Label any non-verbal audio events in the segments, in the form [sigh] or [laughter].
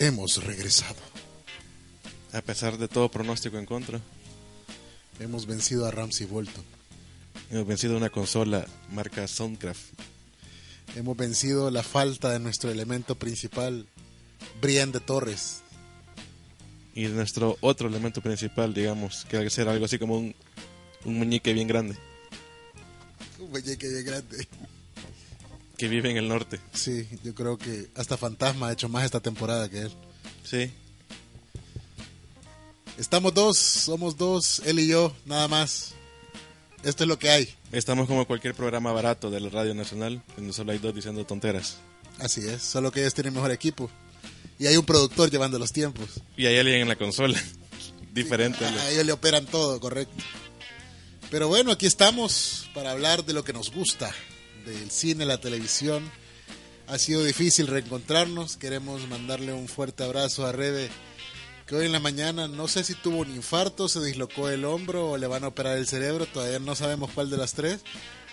Hemos regresado. A pesar de todo pronóstico en contra, Hemos vencido a Ramsey Bolton. hemos vencido una consola marca Soundcraft. Hemos vencido la falta de nuestro elemento principal, Brian de Torres. Y nuestro otro elemento principal, digamos, que debe ser algo así como un, un muñeque bien grande, Un muñeque bien grande. Que vive en el norte. Sí, yo creo que hasta Fantasma ha hecho más esta temporada que él. Sí, Estamos dos, somos dos, él y yo, nada más. Esto es lo que hay. estamos como cualquier programa barato de la Radio Nacional, donde solo hay dos diciendo tonteras. Así es, solo que ellos tienen mejor equipo. Y hay un productor llevando los tiempos. Y hay alguien en la consola, [laughs] diferente. A ellos le operan todo, correcto. Pero bueno, aquí estamos para hablar de lo que nos gusta, del cine, la televisión. Ha sido difícil reencontrarnos. Queremos mandarle un fuerte abrazo a Rebe, que hoy en la mañana no sé si tuvo un infarto, se dislocó el hombro o le van a operar el cerebro. Todavía no sabemos cuál de las tres.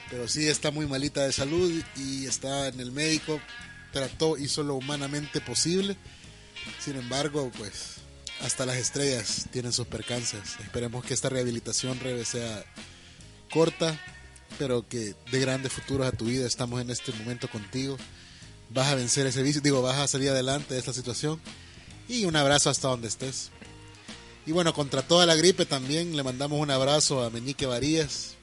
Pero sí está muy malita de salud y está en el médico. Trató, hizo lo humanamente posible. Sin embargo, pues hasta las estrellas tienen sus percances. Esperemos que esta rehabilitación Rebe, sea corta, pero que de grandes futuros a tu vida. Estamos en este momento contigo. Vas a vencer ese vicio, digo, vas a salir adelante de esta situación. Y un abrazo hasta donde estés. Y bueno, contra toda la gripe también le mandamos un abrazo a Meñique Varías,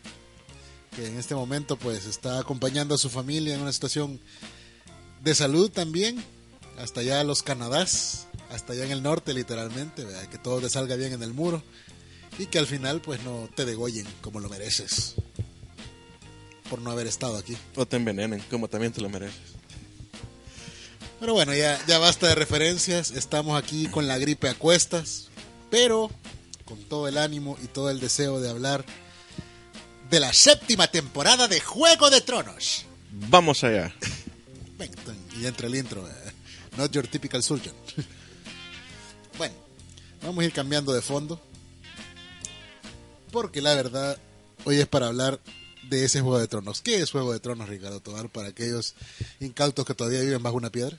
que en este momento pues está acompañando a su familia en una situación de salud también, hasta allá a los Canadás, hasta allá en el norte literalmente, ¿verdad? que todo te salga bien en el muro y que al final pues no te degollen como lo mereces por no haber estado aquí. O te envenenen, como también te lo mereces. Pero bueno, ya, ya basta de referencias, estamos aquí con la gripe a cuestas, pero con todo el ánimo y todo el deseo de hablar de la séptima temporada de Juego de Tronos. Vamos allá. Venga, y entra el intro. eh, Not your typical surgeon. [laughs] bueno, vamos a ir cambiando de fondo. Porque la verdad, hoy es para hablar de ese Juego de Tronos. ¿Qué es Juego de Tronos, Ricardo Tobar, para aquellos incautos que todavía viven bajo una piedra?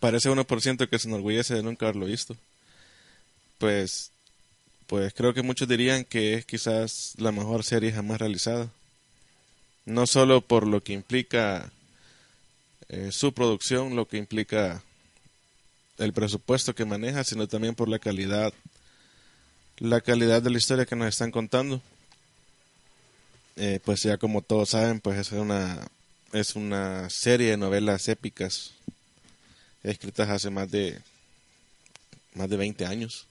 Parece 1% que se enorgullece de nunca haberlo visto. Pues, pues creo que muchos dirían que es quizás la mejor serie jamás realizada. No solo por lo que implica eh, su producción, lo que implica el presupuesto que maneja, sino también por la calidad, la calidad de la historia que nos están contando. Eh, pues ya como todos saben, pues es una es una serie de novelas épicas escritas hace más de más de 20 años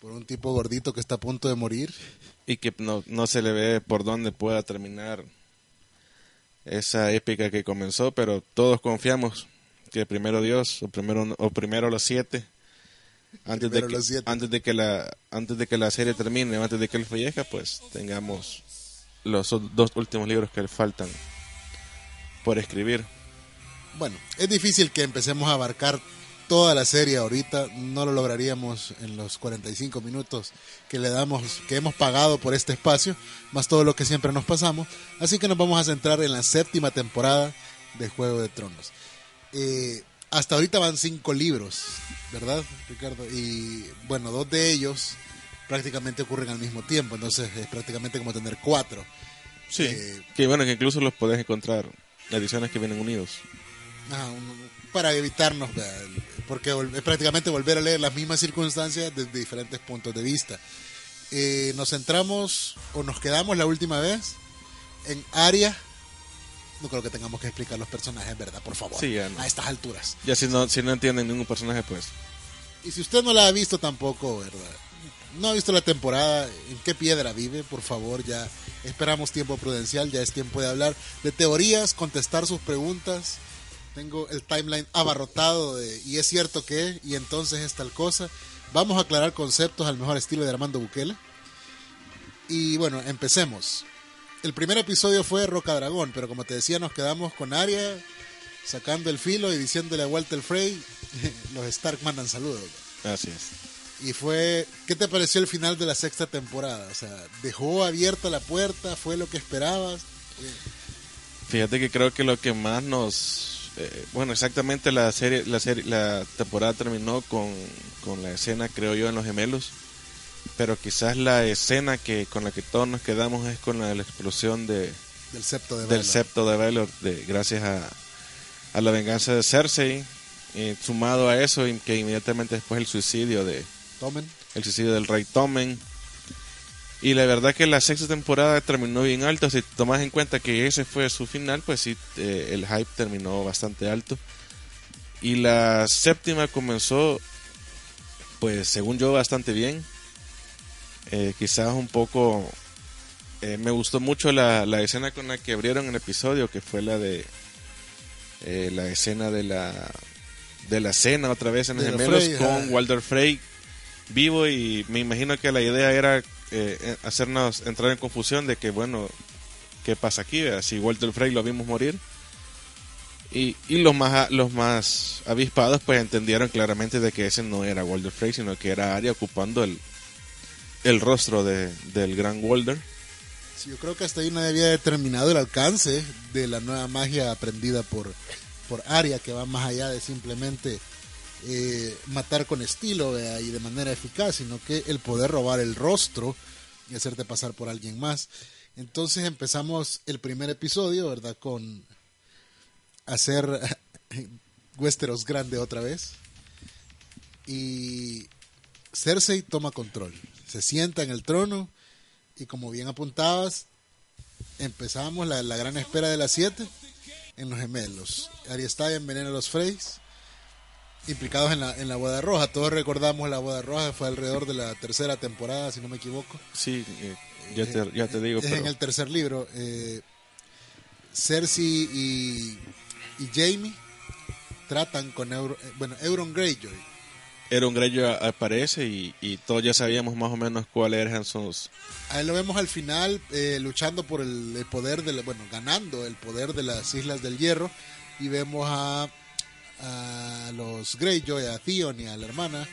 Por un tipo gordito que está a punto de morir. y que no, no se le ve por dónde pueda terminar esa épica que comenzó, pero todos confiamos que primero Dios o primero o primero los siete antes Primero de que, antes de que la antes de que la serie termine, antes de que él fallezca, pues tengamos los dos últimos libros que le faltan por escribir. Bueno, es difícil que empecemos a abarcar toda la serie ahorita. No lo lograríamos en los 45 minutos que le damos, que hemos pagado por este espacio, más todo lo que siempre nos pasamos. Así que nos vamos a centrar en la séptima temporada de Juego de Tronos. Eh, hasta ahorita van cinco libros, ¿verdad, Ricardo? Y bueno, dos de ellos prácticamente ocurren al mismo tiempo, entonces es prácticamente como tener cuatro. Sí. Eh, que bueno, que incluso los podés encontrar ediciones que vienen unidos. Un- para evitarnos, ¿verdad? porque es prácticamente volver a leer las mismas circunstancias desde diferentes puntos de vista. Eh, nos centramos o nos quedamos la última vez en Aria. No creo que tengamos que explicar los personajes, ¿verdad? Por favor. Sí, ya no. A estas alturas. Ya si no si no entienden ningún personaje, pues Y si usted no la ha visto tampoco, ¿verdad? No ha visto la temporada, ¿en qué piedra vive? Por favor, ya esperamos tiempo prudencial, ya es tiempo de hablar de teorías, contestar sus preguntas. Tengo el timeline abarrotado y es cierto que, y entonces es tal cosa. Vamos a aclarar conceptos al mejor estilo de Armando Bukele. Y bueno, empecemos. El primer episodio fue Roca Dragón, pero como te decía, nos quedamos con Arya sacando el filo y diciéndole a Walter Frey, [laughs] los Stark mandan saludos. es. Y fue, ¿qué te pareció el final de la sexta temporada? O sea, dejó abierta la puerta, fue lo que esperabas. Fíjate que creo que lo que más nos eh, bueno, exactamente la serie, la serie, la temporada terminó con, con la escena, creo yo, en los gemelos. Pero quizás la escena que con la que todos nos quedamos es con la, la explosión de, Del septo de del Baelor. septo de Baelor, de, gracias a, a la venganza de Cersei, eh, sumado a eso, y que inmediatamente después el suicidio de Tomen. el suicidio del rey Tommen. Y la verdad que la sexta temporada terminó bien alto. Si tomas en cuenta que ese fue su final, pues sí, eh, el hype terminó bastante alto. Y la séptima comenzó, pues según yo, bastante bien. Eh, quizás un poco... eh, me gustó mucho la, la escena con la que abrieron el episodio, que fue la de... la escena de la... De la cena otra vez en De los gemelos Frey, con. Walter Frey vivo y me imagino que la idea era eh, hacernos entrar en confusión de que bueno qué pasa aquí ¿verdad? si Walter Frey lo vimos morir y, y los más los más avispados pues entendieron claramente de que ese no era Walter Frey sino que era Arya ocupando el el rostro de, del gran Walder Sí, yo creo que hasta ahí nadie había determinado el alcance de la nueva magia aprendida por, por Arya, que va más allá de simplemente eh, matar con estilo y de manera eficaz, sino que el poder robar el rostro y hacerte pasar por alguien más. Entonces empezamos el primer episodio, ¿verdad? Con hacer [laughs] Westeros grande otra vez. Y Cersei toma control. Se sienta en el trono y como bien apuntabas, empezamos la, gran espera de las 7 en los gemelos. Arya envenena a los Freys, implicados en la, en la boda roja. Todos recordamos la boda roja, fue alrededor de la tercera temporada, si no me equivoco. sí eh, ya te, ya te digo Es pero en el tercer libro. eh, Cersei y, y Jamie tratan con Euron, eh, bueno, Euron Greyjoy. Aaron Greyjoy aparece y, y todos ya sabíamos más o menos cuáles eran sus A él lo vemos al final eh, luchando por el, el poder, de la- bueno, ganando el poder de las Islas del Hierro. Y vemos a, a los Greyjoy, a Theon y a la hermana.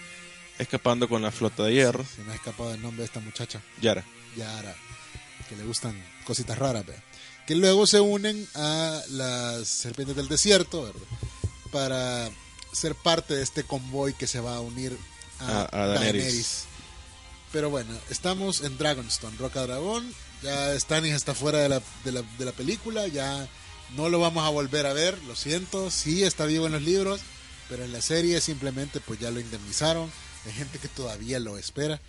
escapando con la flota de hierro Se me ha escapado el nombre de esta muchacha, Yara Yara, que le gustan cositas raras, que luego se unen a las Serpientes del Desierto, ¿verdad? Para ser parte de este convoy que se va a unir a, A- a Daenerys. Pero bueno, estamos en Dragonstone, Roca Dragón. Ya Stannis está fuera de la, de, la, de la película, ya no lo vamos a volver a ver, lo siento. Sí está vivo en los libros, pero en la serie simplemente pues ya lo indemnizaron. Hay gente que todavía lo espera.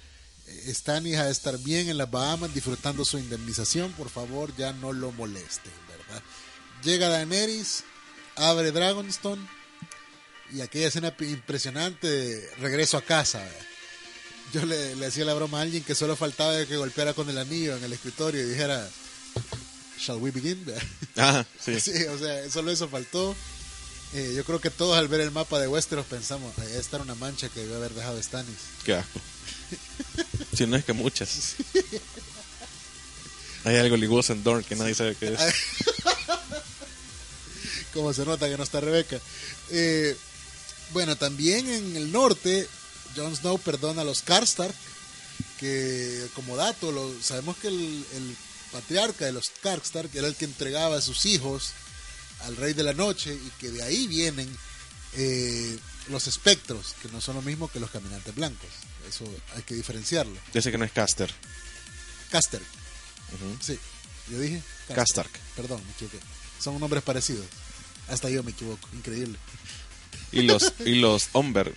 Eh, Stannis ha de estar bien en las Bahamas disfrutando su indemnización. Por favor, ya no lo molesten, ¿verdad? Llega Daenerys, abre Dragonstone y aquella escena impresionante de regreso a casa. Yo le, le hacía la broma a alguien que solo faltaba que golpeara con el anillo en el escritorio y dijera, ¿Shall we begin? [laughs] ah sí Sí, o sea, solo eso faltó. Eh, yo creo que todos al ver el mapa de Westeros pensamos, ahí está una mancha que debe haber dejado Stannis. Qué asco. [laughs] si no es que muchas. [laughs] Hay algo ligoso en Dorn que nadie sabe qué es. como se nota que no está Rebeca. Eh, bueno, también en el norte, Jon Snow perdona a los Karstark, que como dato, lo, sabemos que el, el patriarca de los Karstark era el que entregaba a sus hijos al Rey de la Noche y que de ahí vienen eh, los espectros, que no son lo mismo que los caminantes blancos. Eso hay que diferenciarlo. Dice que no es Caster. Caster, sí, yo dije Karstark. Perdón, me equivoqué. Son nombres parecidos. Hasta yo me equivoco, increíble. Y los, y los Umber.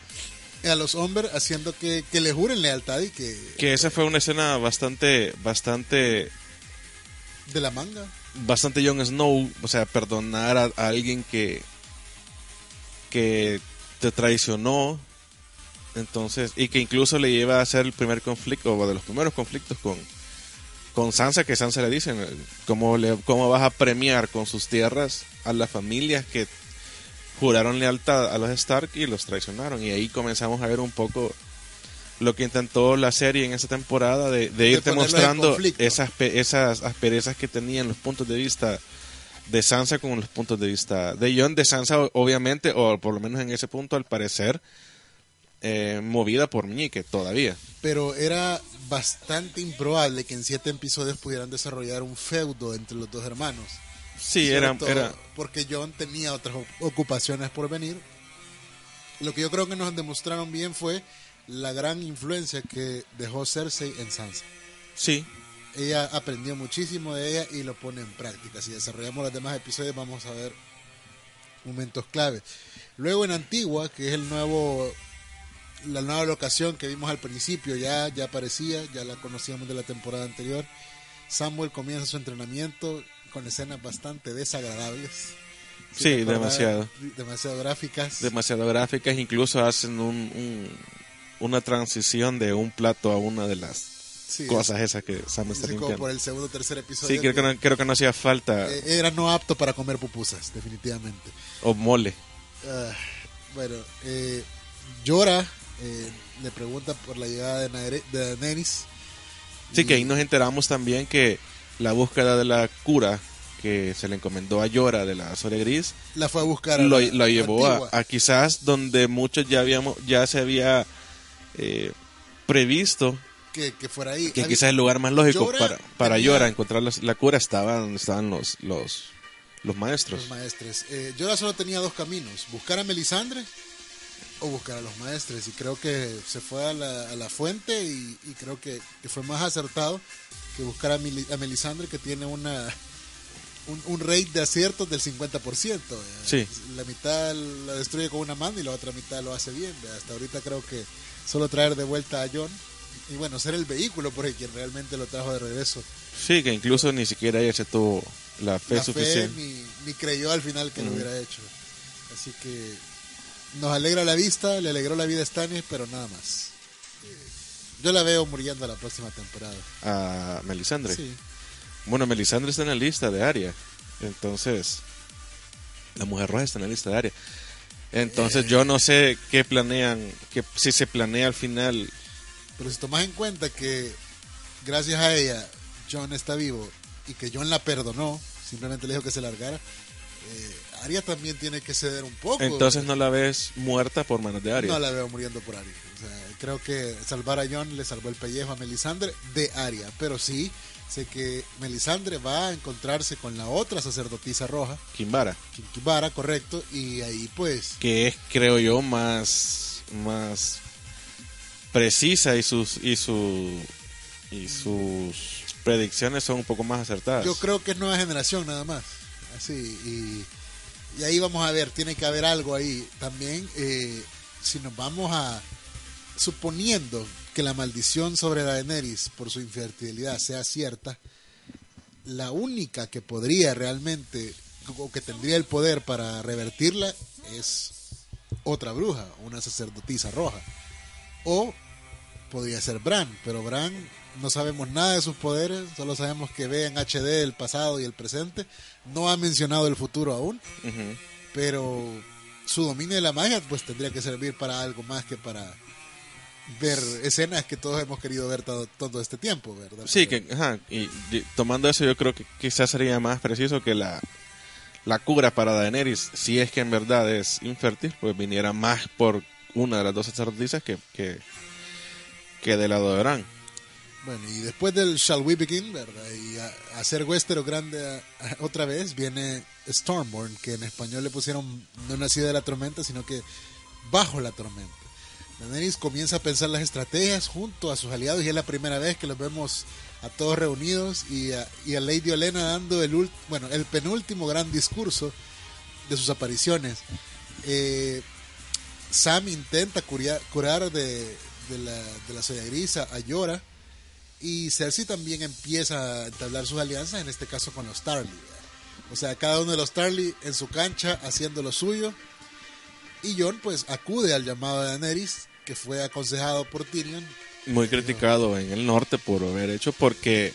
a los hombres haciendo que, que le juren lealtad y que Que esa fue una escena bastante, bastante, de la manga. bastante Jon Snow. O sea, perdonar a, alguien que, que te traicionó. Entonces, y que incluso le lleva a hacer el primer conflicto, o de los primeros conflictos con, con Sansa, que Sansa le dicen, ¿cómo, le, ¿cómo vas a premiar con sus tierras a las familias que juraron lealtad a los Stark y los traicionaron? Y ahí comenzamos a ver un poco lo que intentó la serie en esa temporada de, de irte mostrando esas, pe- esas asperezas que tenían los puntos de vista de Sansa con los puntos de vista de Jon, de Sansa obviamente, o por lo menos en ese punto al parecer, eh, movida por Meñique todavía. Pero era bastante improbable que en siete episodios pudieran desarrollar un feudo entre los dos hermanos. Sí, era, era Porque John tenía otras ocupaciones por venir. Lo que yo creo que nos demostraron bien fue la gran influencia que dejó Cersei en Sansa. sí, Ella aprendió muchísimo de ella y lo pone en práctica. Si desarrollamos los demás episodios vamos a ver momentos clave. Luego en Antigua, que es el nuevo la nueva locación que vimos al principio, ya ya aparecía, ya la conocíamos de la temporada anterior. Samuel comienza su entrenamiento con escenas bastante desagradables. Sí, demasiado. Demasiado gráficas. demasiado gráficas, incluso hacen un, un- una transición de un plato a una de las Sí, cosas esas que Sam está así como limpiando. por el segundo o tercer episodio. Sí, creo que, no, creo que no hacía falta, eh, era no apto para comer pupusas, definitivamente. o mole. Ah, bueno, eh, llora, eh, le pregunta por la llegada de, Naere- de Daenerys. Sí, Y- que ahí nos enteramos también que la búsqueda de la cura que se le encomendó a Llora de la Soria Gris la fue a buscar. a lo, la- lo llevó a, a quizás donde muchos ya habíamos ya se había eh, previsto que, que fuera ahí. que quizás el lugar más lógico Llora para, para Llora encontrar los- la cura estaba donde estaban los los, los maestros. Los maestres. Eh, Llora solo tenía dos caminos: buscar a Melisandre o buscar a los maestres. Y creo que se fue a la, a la fuente y, y creo que, que fue más acertado que buscar a, a Melisandre, que tiene una un, un rate de aciertos del 50%. eh. Sí. La mitad la destruye con una mano y la otra mitad lo hace bien. eh. Hasta ahorita creo que solo traer de vuelta a John. Y bueno, ser el vehículo por quien realmente lo trajo de regreso. Sí, que incluso ni siquiera ella se tuvo la fe la fe suficiente. ni, ni creyó al final que lo hubiera hecho. Así que nos alegra la vista, le alegró la vida a Stannis, pero nada más. Yo la veo muriendo la próxima temporada. a Melisandre. Sí. Bueno, Melisandre está en la lista de Aria. Entonces, la mujer roja está en la lista de Aria. Entonces, Eh. yo no sé qué planean, que si se planea al final. Pero si tomas en cuenta que gracias a ella John está vivo y que John la perdonó, simplemente le dijo que se largara, eh, Arya también tiene que ceder un poco. Entonces, no la ves muerta por manos de Aria. No la veo muriendo por Arya. O sea, creo que salvar a John le salvó el pellejo a Melisandre de Arya. Pero sí, sé que Melisandre va a encontrarse con la otra sacerdotisa roja, Kimbara. Kinkibara, correcto, y ahí pues Que es, creo yo, más. más precisa y sus. y su. y sus predicciones son un poco más acertadas. yo creo que es nueva generación nada más. Así, y, y ahí vamos a ver, tiene que haber algo ahí. También, eh, si nos vamos a. suponiendo que la maldición sobre Daenerys por su infertilidad sea cierta, la única que podría realmente, o que tendría el poder para revertirla, es otra bruja, una sacerdotisa roja. O podría ser Bran, pero Bran no sabemos nada de sus poderes, solo sabemos que ve en HD el pasado y el presente, no ha mencionado el futuro aún, pero su dominio de la magia pues tendría que servir para algo más que para ver escenas que todos hemos querido ver todo, todo este tiempo, ¿verdad? Sí, Pero- que, ajá, y, y tomando eso yo creo que quizás sería más preciso que la, la cura para Daenerys, si es que en verdad es infértil, pues viniera más por una de las dos sacerdotisas que, que, que del lado de Bran. Bueno, y después del Shall We Begin, ¿verdad? Y a, a hacer Westeros grande a- a- otra vez, viene Stormborn, que en español le pusieron no nacida de la tormenta, sino que bajo la tormenta. Daenerys comienza a pensar las estrategias junto a sus aliados y es la primera vez que los vemos a todos reunidos y a, y a Lady Olena dando el, bueno, el penúltimo gran discurso de sus apariciones. Eh, Sam intenta curia- curar de, de la, de la soya gris a, Yora y Cersei también empieza a entablar sus alianzas, en este caso con los Tarly. ¿verdad? O sea, cada uno de los Tarly en su cancha haciendo lo suyo. Y Jon pues acude al llamado de Daenerys, que fue aconsejado por Tyrion. Muy criticado en el norte por haber hecho, porque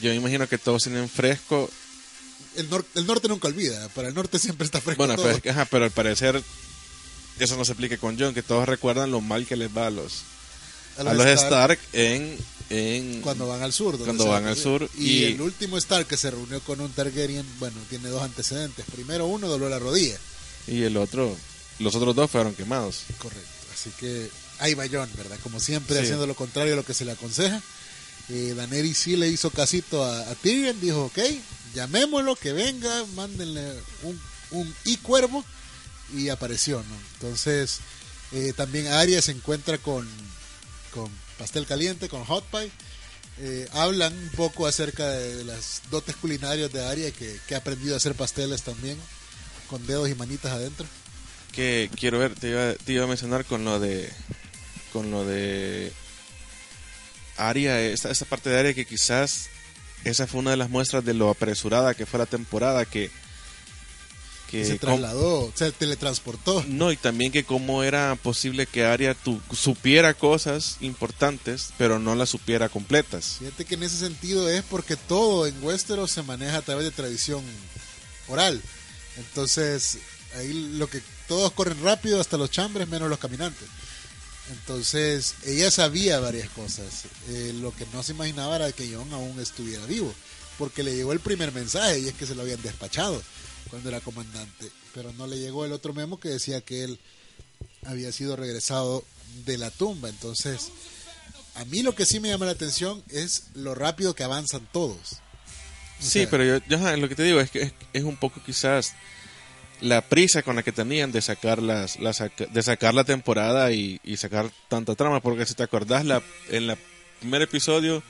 yo me imagino que todos tienen fresco. El, nor- el norte nunca olvida, para el norte siempre está fresco Bueno, todo. pero, ajá, pero al parecer eso no se aplica con John, que todos recuerdan lo mal que les va a los, a los, Stark, en, en cuando van al sur. Cuando van al sur Y, y- el último Stark que se reunió con un Targaryen, bueno, tiene dos antecedentes. Primero uno dobló la rodilla. y el otro, los otros dos fueron quemados. Correcto. Así que ahí va Jon, ¿verdad? Como siempre, Sí. haciendo lo contrario a lo que se le aconseja. Eh, Daenerys sí le hizo casito a, a Tyrion, dijo, ok, llamémoslo, que venga, mándenle un, un y cuervo y apareció, ¿no? Entonces, eh, también Aria se encuentra con, con Pastel Caliente, con Hot Pie. Eh, hablan un poco acerca de las dotes culinarias de Aria, que, que ha aprendido a hacer pasteles también, con dedos y manitas adentro. Que quiero ver, te iba, te iba a mencionar con lo de. Con lo de. Aria, esta, esta parte de Aria que quizás. Esa fue una de las muestras de lo apresurada que fue la temporada, que que se trasladó, se teletransportó. No, y también que cómo era posible que Aria tu, supiera cosas importantes, pero no las supiera completas. Fíjate que en ese sentido es porque todo en Westeros se maneja a través de tradición oral. Entonces, ahí lo que todos corren rápido hasta los chambres menos los caminantes. Entonces, ella sabía varias cosas. Eh, lo que no se imaginaba era que Jon aún estuviera vivo, porque le llegó el primer mensaje y es que se lo habían despachado cuando era comandante, pero no le llegó el otro memo que decía que él había sido regresado de la tumba. Entonces, a mí lo que sí me llama la atención es lo rápido que avanzan todos. sí, pero yo, lo que te digo es que es, un poco quizás la prisa con la que tenían de sacar las, de sacar la temporada y, sacar tanta trama, porque si te acordás la, en el primer episodio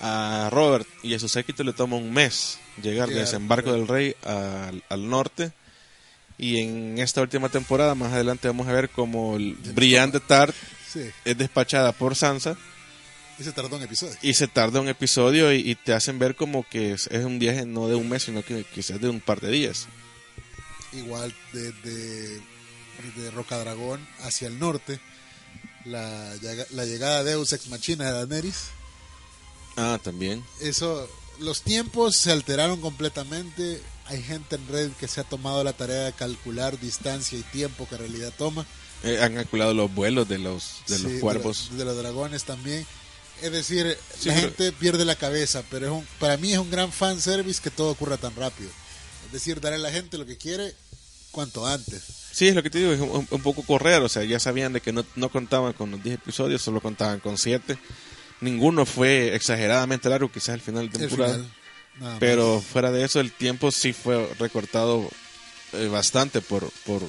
a Robert y a su séquito le toma un mes llegar de desembarco del rey al, norte. Y en esta última temporada, más adelante, vamos a ver como el brillante Tart es despachada por Sansa. Y se tardó un episodio. Y se tarda un episodio y, te hacen ver como que es, un viaje no de un mes, sino que quizás de un par de días. Igual de, de, de Rocadragón hacia el norte, la, la llegada de Deus Ex Machina de Daenerys Ah, también. Eso, los tiempos se alteraron completamente. Hay gente en red que se ha tomado la tarea de calcular distancia y tiempo que en realidad toma. Eh, han calculado los vuelos de los, de los cuervos. De, los dragones también. Es decir, la gente pierde la cabeza, pero es un, para mí es un gran fan service que todo ocurra tan rápido. Es decir, darle a la gente lo que quiere cuanto antes. Sí, es lo que te digo, es un, poco correr, o sea, ya sabían de que no, no contaban con los 10 episodios, solo contaban con 7 ninguno fue exageradamente largo, quizás al final de temporada. pero fuera de eso, el tiempo sí fue recortado eh, bastante por, por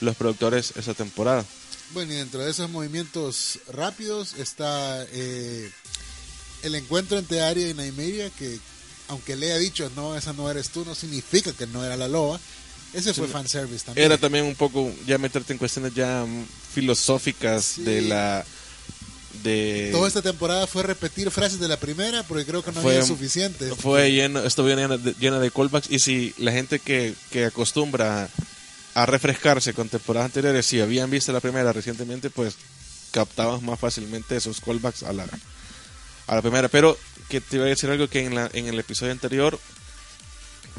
los productores esa temporada. Bueno, y dentro de esos movimientos rápidos está eh, el encuentro entre Arya y Nymeria, que aunque le haya dicho, no, esa no eres tú, no significa que no era la loba. Ese fue fanservice también. Era también un poco ya meterte en cuestiones ya filosóficas de la Toda esta temporada fue repetir frases de la primera porque creo que no fue, había suficiente. Fue lleno, estuvo llena de, llena de callbacks y si la gente que, que acostumbra a refrescarse con temporadas anteriores, si habían visto la primera recientemente, pues captaban más fácilmente esos callbacks a la, a la primera. Pero que te iba a decir algo que en, la, en el episodio anterior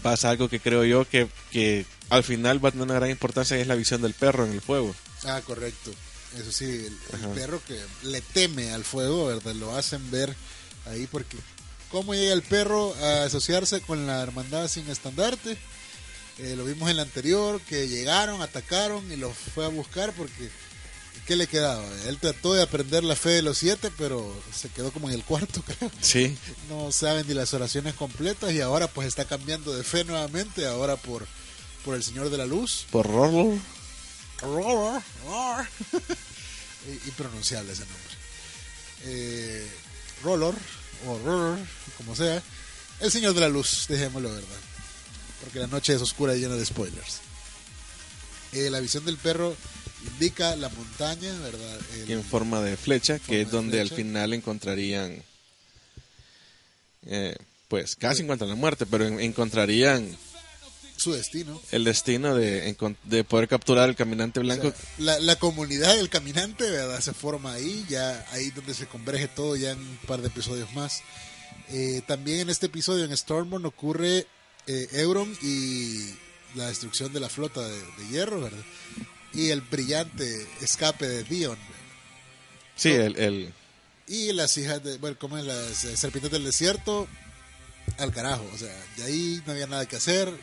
pasa algo que creo yo que, que al final va a tener una gran importancia y es la visión del perro en el fuego. Ah, correcto. Eso sí, el, perro que le teme al fuego, ¿verdad? Lo hacen ver ahí porque cómo llega el perro a asociarse con la hermandad sin estandarte. Eh, lo vimos en la anterior, que llegaron, atacaron y lo fue a buscar porque ¿qué le quedaba? Él trató de aprender la fe de los siete, pero se quedó como en el cuarto, [laughs] creo. Sí. No saben ni las oraciones completas y ahora pues está cambiando de fe nuevamente, ahora por, por el Señor de la Luz. Por Rollo. Impronunciable [laughs] ese nombre. Eh, Roller, o Roller, como sea. El Señor de la Luz, dejémoslo, ¿verdad? Porque la noche es oscura y llena de spoilers. Eh, la visión del perro indica la montaña, ¿verdad? en forma de flecha, que es donde al final encontrarían. Eh, pues casi encuentran la muerte, pero encontrarían su destino. El destino de, de poder capturar el caminante blanco. la, la, comunidad del caminante ¿verdad? se forma ahí, ya ahí donde se converge todo, ya en un par de episodios más. Eh, también en este episodio en Stormborn ocurre eh, Euron y la destrucción de la flota de, hierro, ¿verdad? Y el brillante escape de Dion. Sí, el, el, Y las hijas de, bueno, como las serpientes del desierto, al carajo, o sea, de ahí no había nada que hacer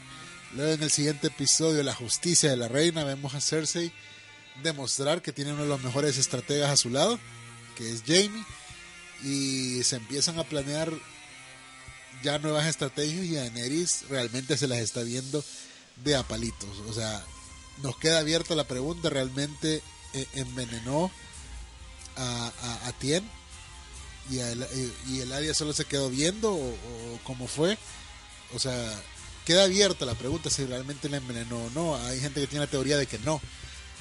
Luego en el siguiente episodio, La justicia de la reina, vemos a Cersei demostrar que tiene uno de los mejores estrategas a su lado, que es Jamie, y se empiezan a planear ya nuevas estrategias y a Daenerys realmente se las está viendo de a palitos. O sea, nos queda abierta la pregunta, ¿realmente eh, envenenó a, a, a Tien? Y, a el, eh, y el área solo se quedó viendo o, o cómo fue. O sea, queda abierta la pregunta si realmente la envenenó o no. Hay gente que tiene la teoría de que no,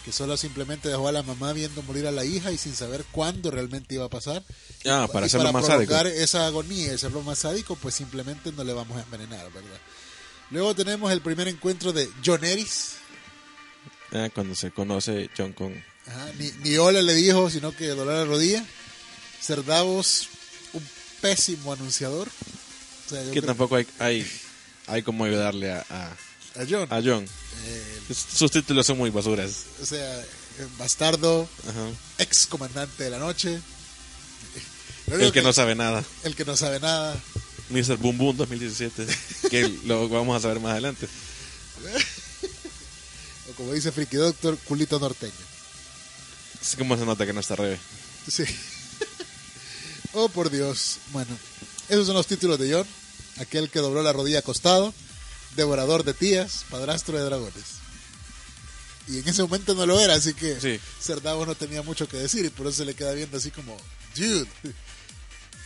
que solo simplemente dejó a la mamá viendo morir a la hija y sin saber cuándo realmente iba a pasar. Ah, para y hacerlo para más sádico. esa agonía y hacerlo más sádico, pues simplemente no le vamos a envenenar, ¿verdad? Luego tenemos el primer encuentro de John Eris. Ah, cuando se conoce John con... Ajá, ni, ni hola le dijo, sino que dolor de rodilla. Ser Davos, un pésimo anunciador. O sea, yo Que creo- tampoco hay, hay, hay como ayudarle a, a, a John. a John. Eh, Sus títulos son muy basuras. o sea, eh, bastardo, Ajá. ex comandante de la noche. El que no sabe nada. el que no sabe nada. Mr. Boom Boom 2017. que [laughs] lo vamos a saber más adelante. [laughs] Como dice Freaky Doctor, culito norteño. Así como se nota que no está rebe. Sí. [laughs] oh, por Dios. Bueno, esos son los títulos de John. Aquel que dobló la rodilla acostado, devorador de tías, padrastro de dragones. Y en ese momento no lo era, así que Sí. No tenía mucho que decir y por eso se le queda viendo así como, dude,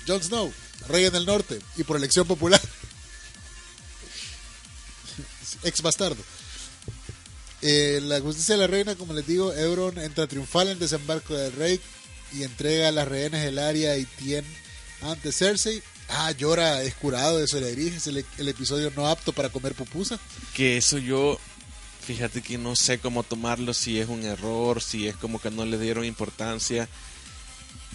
Jon Snow, rey en el norte y por elección popular. [laughs] Ex bastardo. Eh, la justicia de la reina, como les digo, Euron entra triunfal en desembarco del rey y entrega a las rehenes del área y Tien ante Cersei. Ah, llora, es curado de Solegrís, es el, episodio no apto para comer pupusa. Que eso yo, fíjate que no sé cómo tomarlo, si es un error, si es como que no le dieron importancia.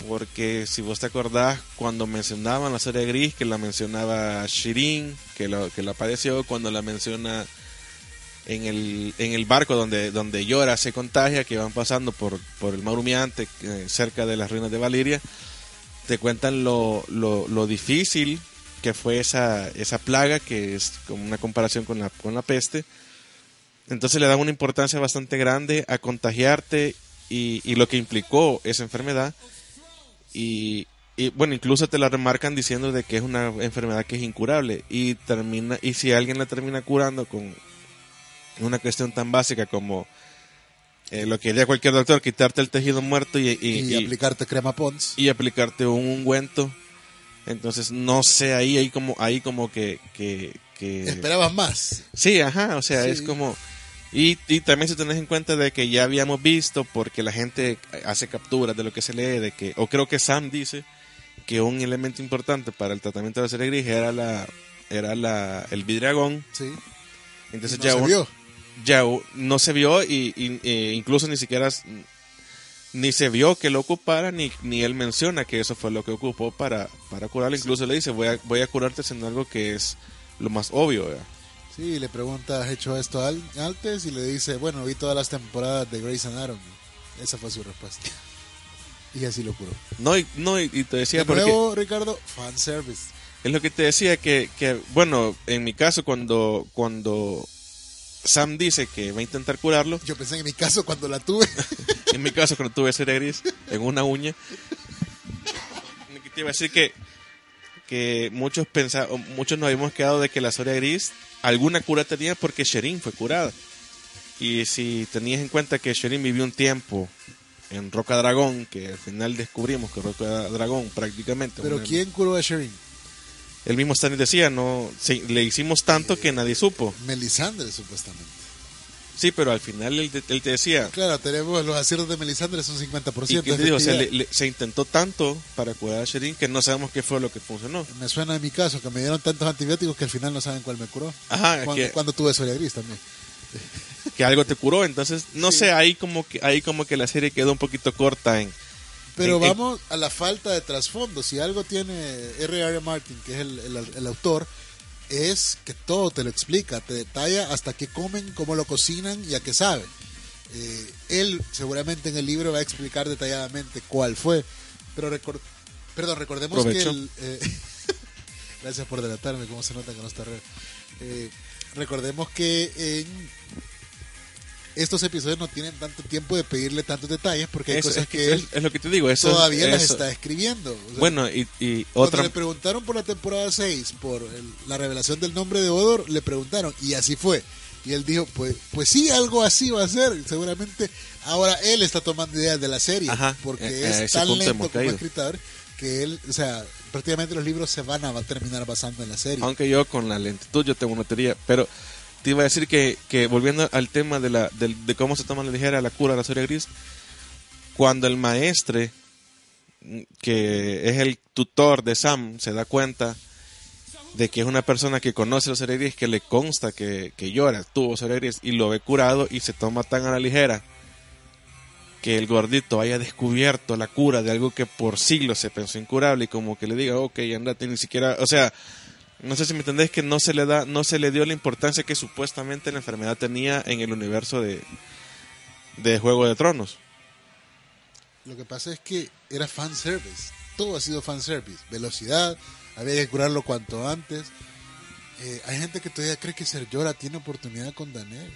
Porque si vos te acordás, cuando mencionaban la serie gris, que la mencionaba Shirin, que, lo, que la padeció, cuando la menciona en el, en el barco donde, donde Llora se contagia, que van pasando por, por el Marumiante, eh, cerca de las ruinas de Valiria, te cuentan lo, lo, lo difícil que fue esa, esa plaga, que es como una comparación con la, con la peste. Entonces le dan una importancia bastante grande a contagiarte y, y lo que implicó esa enfermedad. Y, y, bueno, incluso te la remarcan diciendo de que es una enfermedad que es incurable. Y termina, y si alguien la termina curando con una cuestión tan básica como eh, lo que haría cualquier doctor, quitarte el tejido muerto y, y- Y, y- aplicarte crema Pons. y aplicarte un ungüento. Entonces, no sé, ahí, ahí como, ahí como que, que, que- Esperabas más. Sí, ajá, o sea, Sí. es como... Y, y también si tenés en cuenta de que ya habíamos visto, porque la gente hace capturas de lo que se lee, de que, o creo que Sam dice que un elemento importante para el tratamiento de la serie gris era la era la el vidriagón. Sí. Entonces No ya, se un- vio. Ya no se vio y, y- e incluso ni siquiera ni se vio que lo ocupara ni, ni él menciona que eso fue lo que ocupó para, para curarlo. Incluso le dice voy a, voy a curarte haciendo algo que es lo más obvio. ¿verdad? Sí, le pregunta, ¿has hecho esto al- antes? Y le dice, bueno, vi todas las temporadas de Grey's Anatomy. Esa fue su respuesta. [laughs] Y así lo curó. No, y, no, y, y te decía De porque nuevo, Ricardo, fan service. es lo que te decía que, que bueno, en mi caso cuando cuando Sam dice que va a intentar curarlo, Yo pensé en mi caso cuando la tuve. [laughs] en mi caso cuando tuve serie gris en una uña, te iba a decir que que muchos pensa, muchos nos habíamos quedado de que la Soria Gris alguna cura tenía porque Sherin fue curada. Y si tenías en cuenta que Sherin vivió un tiempo en Roca Dragón, que al final descubrimos que Roca Dragón prácticamente... Pero ¿quién curó a Sherin? El mismo Stanley decía, no, sí, le hicimos tanto que nadie supo. Melisandre, supuestamente. Sí, pero al final él, te- él te decía, Claro, tenemos los aciertos de Melisandre, son 50%. y digo, o sea, le- le- se intentó tanto para curar a Sherin que no sabemos qué fue lo que funcionó. Me suena en mi caso, que me dieron tantos antibióticos que al final no saben cuál me curó. Ajá, Cuando, que, cuando tuve Soria Gris también. que algo te curó, entonces no Sí. sé, ahí como que ahí como que la serie quedó un poquito corta en Pero en- en- vamos a la falta de trasfondo. Si algo tiene R.R. Martin, que es el, el- el autor, es que todo te lo explica, te detalla hasta qué comen, cómo lo cocinan y a qué sabe. Eh, él seguramente en el libro va a explicar detalladamente cuál fue. Pero recor- perdón, recordemos Provecho. que el, eh, [laughs] gracias por delatarme, cómo se nota que no está re- eh, recordemos que en estos episodios no tienen tanto tiempo de pedirle tantos detalles porque hay Eso, cosas es, que- él es- lo que te digo. Eso, todavía las eso- está escribiendo. O sea, Bueno, y, y Cuando otra. le preguntaron por la temporada 6, por el- la revelación del nombre de Odor, le preguntaron, y así fue. Y él dijo, pues, pues sí, algo así va a ser. Seguramente ahora él está tomando ideas de la serie, Ajá, porque a es ese tan lento como caído. escritor que él, o sea, prácticamente los libros se van a va a terminar basando en la serie. Aunque yo con la lentitud yo tengo una teoría, pero te iba a decir que, que volviendo al tema de, la, del- de cómo se toma la ligera la cura de la Soria Gris, cuando el maestre, que es el tutor de Sam, se da cuenta de que es una persona que conoce Soria Gris, que le consta que, que llora, tuvo Gris, y lo ve curado y se toma tan a la ligera que el gordito haya descubierto la cura de algo que por siglos se pensó incurable y como que le diga, ok, andate, ni siquiera, o sea, no sé si me entendés que no se le da, no se le dio la importancia que supuestamente la enfermedad tenía en el universo de, de Juego de Tronos. Lo que pasa es que era fanservice. Todo ha sido fanservice. Velocidad, había que curarlo cuanto antes. Eh, hay gente que todavía cree que Ser Llora tiene oportunidad con Daenerys.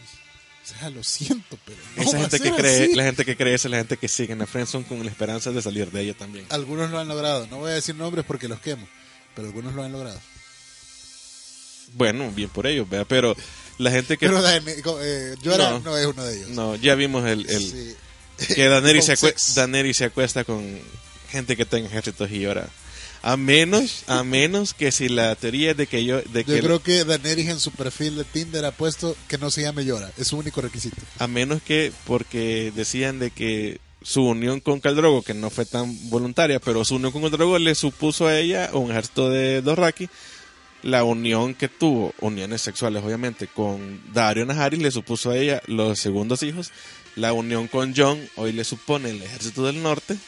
O sea, lo siento, pero no Esa gente que cree, así. la gente que cree esa es la gente que sigue en la friendzone con la esperanza de salir de ella también. Algunos lo han logrado. No voy a decir nombres porque los quemo, pero algunos lo han logrado. Bueno, bien por ellos, ¿verdad? pero la gente que Pero Daenerys, eh, Llora No. no. es uno de ellos. no, ya vimos el, el Sí. que [laughs] Daenerys se. Daenerys se acuesta con gente que tenga ejércitos y llora. A menos, a menos que si la teoría es de que yo, de que Yo creo que Daenerys en su perfil de Tinder ha puesto que no se llame Llora. Es su único requisito. a menos que porque decían de que su unión con Caldrogo, que no fue tan voluntaria, pero su unión con Caldrogo le supuso a ella, un ejército de Dothraki, la unión que tuvo, uniones sexuales obviamente, con Dario Najaris le supuso a ella los segundos hijos, la unión con John hoy le supone el ejército del norte,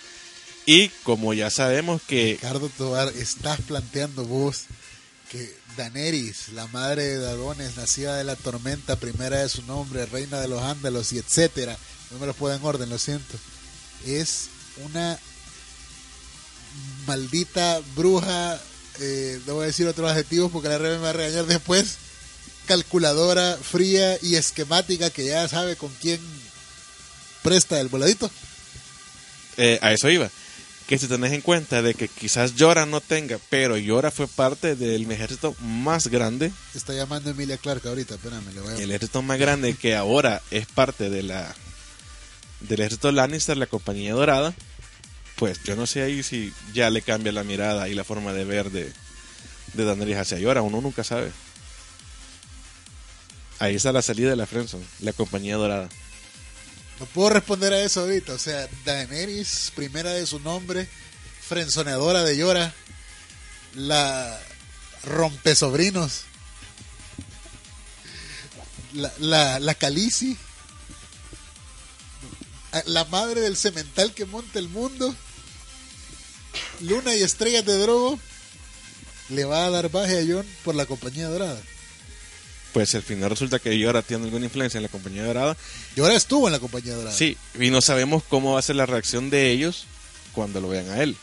y como ya sabemos que Ricardo Tobar, estás planteando vos que Daenerys, la madre de Dagones, nacida de la tormenta, primera de su nombre, reina de los ándalos y etcétera, no me los puedo en orden, lo siento, es una maldita bruja, eh, no voy a decir otros adjetivos porque la Rebe me va a regañar después, calculadora, fría y esquemática que ya sabe con quién presta el voladito. eh, a eso iba. Que si tenés en cuenta de que quizás Yora no tenga, pero Yora fue parte del ejército más grande, Está llamando Emilia Clark ahorita, espérame, le voy a... el ejército más grande que ahora es parte de la del ejército Lannister, la compañía dorada, pues yo no sé ahí si ya le cambia la mirada y la forma de ver de, de Daenerys hacia Yora, uno nunca sabe. Ahí está la salida de la Friendzone, la compañía dorada. No puedo responder a eso ahorita. O sea, Daenerys, primera de su nombre, frenzoneadora de Llora, la rompesobrinos, la, la, la Khaleesi, la madre del cemental que monta el mundo, Luna y Estrellas de Drogo, le va a dar baje a John por la compañía dorada. Pues al final resulta que Yora tiene alguna influencia en la compañía dorada Llora estuvo en la compañía dorada. Sí, y no sabemos cómo va a ser la reacción de ellos cuando lo vean a él.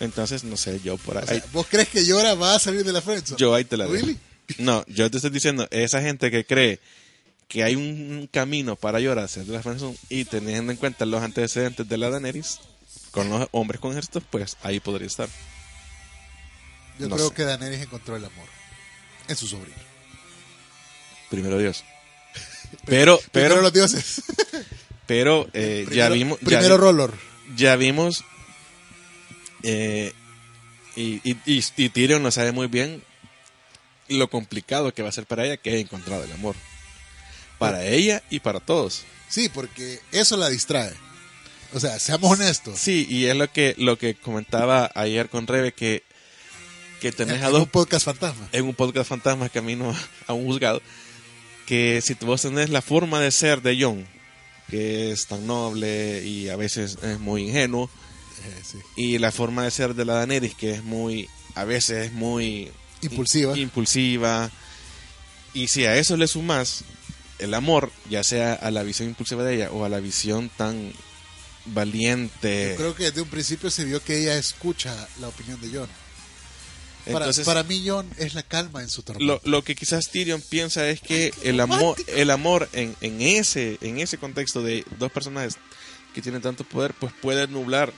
Entonces, no sé, yo por ahí. O sea, ¿Vos crees que Llora va a salir de la friendzone? yo ahí te la dejo. ¿Really? No, yo te estoy diciendo, esa gente que cree que hay un camino para llorar hacer de la friendzone y teniendo en cuenta los antecedentes de la Daenerys con los hombres con ejércitos, pues ahí podría estar. Yo No creo sé. que Daenerys encontró el amor en su sobrino. Primero Dios. [laughs] Pero, Primero pero, los dioses. [laughs] pero, eh, ya Primero- vimos, ya Primero vi- Rollor. ya vimos eh, y, y, y, y Tyrion no sabe muy bien lo complicado que va a ser para ella que haya encontrado el amor. Para ella y para todos. Sí, porque eso la distrae. O sea, seamos honestos. Sí, y es lo que lo que comentaba ayer con Rebe que, que tenés en, a en dos un podcast fantasma. en un podcast fantasma camino [laughs] a un juzgado que si vos tenés la forma de ser de John que es tan noble y a veces es muy ingenuo Eh, sí. y la forma de ser de la Daenerys que es muy a veces es muy Impulsiva. impulsiva y si a eso le sumas el amor ya sea a la visión impulsiva de ella o a la visión tan valiente Yo creo que desde un principio se vio que ella escucha la opinión de John. Para, Entonces, para mí John es la calma en su tormento. lo, lo que quizás Tyrion piensa es que el amor, el amor en, en ese, en ese contexto de dos personajes que tienen tanto poder, pues puede nublar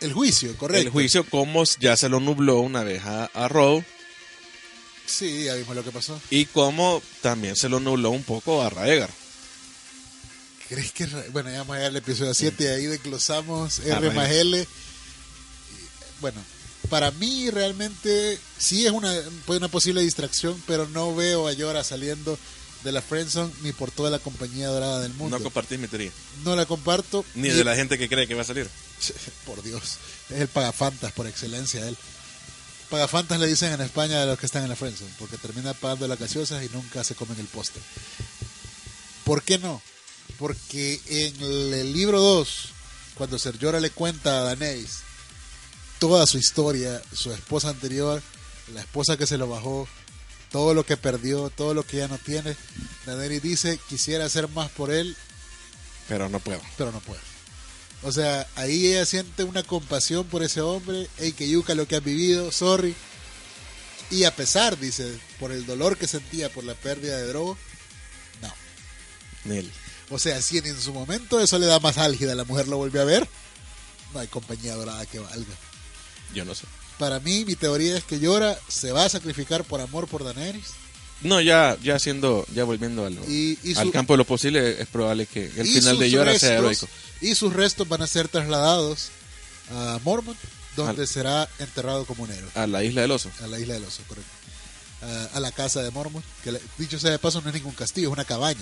El juicio, correcto. el juicio como ya se lo nubló una vez a, a Rowe Sí, ya vimos lo que pasó. y como también se lo nubló un poco a Raegar. ¿Crees que.? Bueno, ya vamos a llegar al episodio 7 y ahí desglosamos R Arregla. más L. Bueno, para mí realmente sí es una, pues una posible distracción, pero no veo a Yora saliendo de la Friendzone ni por toda la compañía dorada del mundo. No compartís mi teoría. No la comparto. Ni Y- de la gente que cree que va a salir. [laughs] Por Dios, es el pagafantas por excelencia él. Pagafantas le dicen en España a los que están en la Friendzone, porque termina pagando las gaseosas y nunca se comen el postre. ¿Por qué no? Porque en el libro 2, cuando Serjora le cuenta a Daenerys toda su historia, su esposa anterior, la esposa que se lo bajó, todo lo que perdió, todo lo que ya no tiene, Daenerys dice, quisiera hacer más por él, Pero no puedo. pero no puedo. O sea, ahí ella siente una compasión por ese hombre, hey, que yuca lo que has vivido, sorry. Y a pesar, dice, por el dolor que sentía por la pérdida de Drogo, no. Nel. O sea, si en su momento eso le da más álgida, la mujer lo vuelve a ver, no hay compañía dorada que valga. Yo no sé. Para mí, mi teoría es que Yora se va a sacrificar por amor por Daenerys. No, ya, ya siendo, ya volviendo a lo- Y- y al su- campo de lo posible, es probable que el final de sus Yora sea restos- heroico. Y sus restos van a ser trasladados a Mormont, donde Al- será enterrado como un héroe. A la isla del oso. A la isla del oso, correcto. A, a la casa de Mormont, que dicho sea de paso no es ningún castillo, es una cabaña.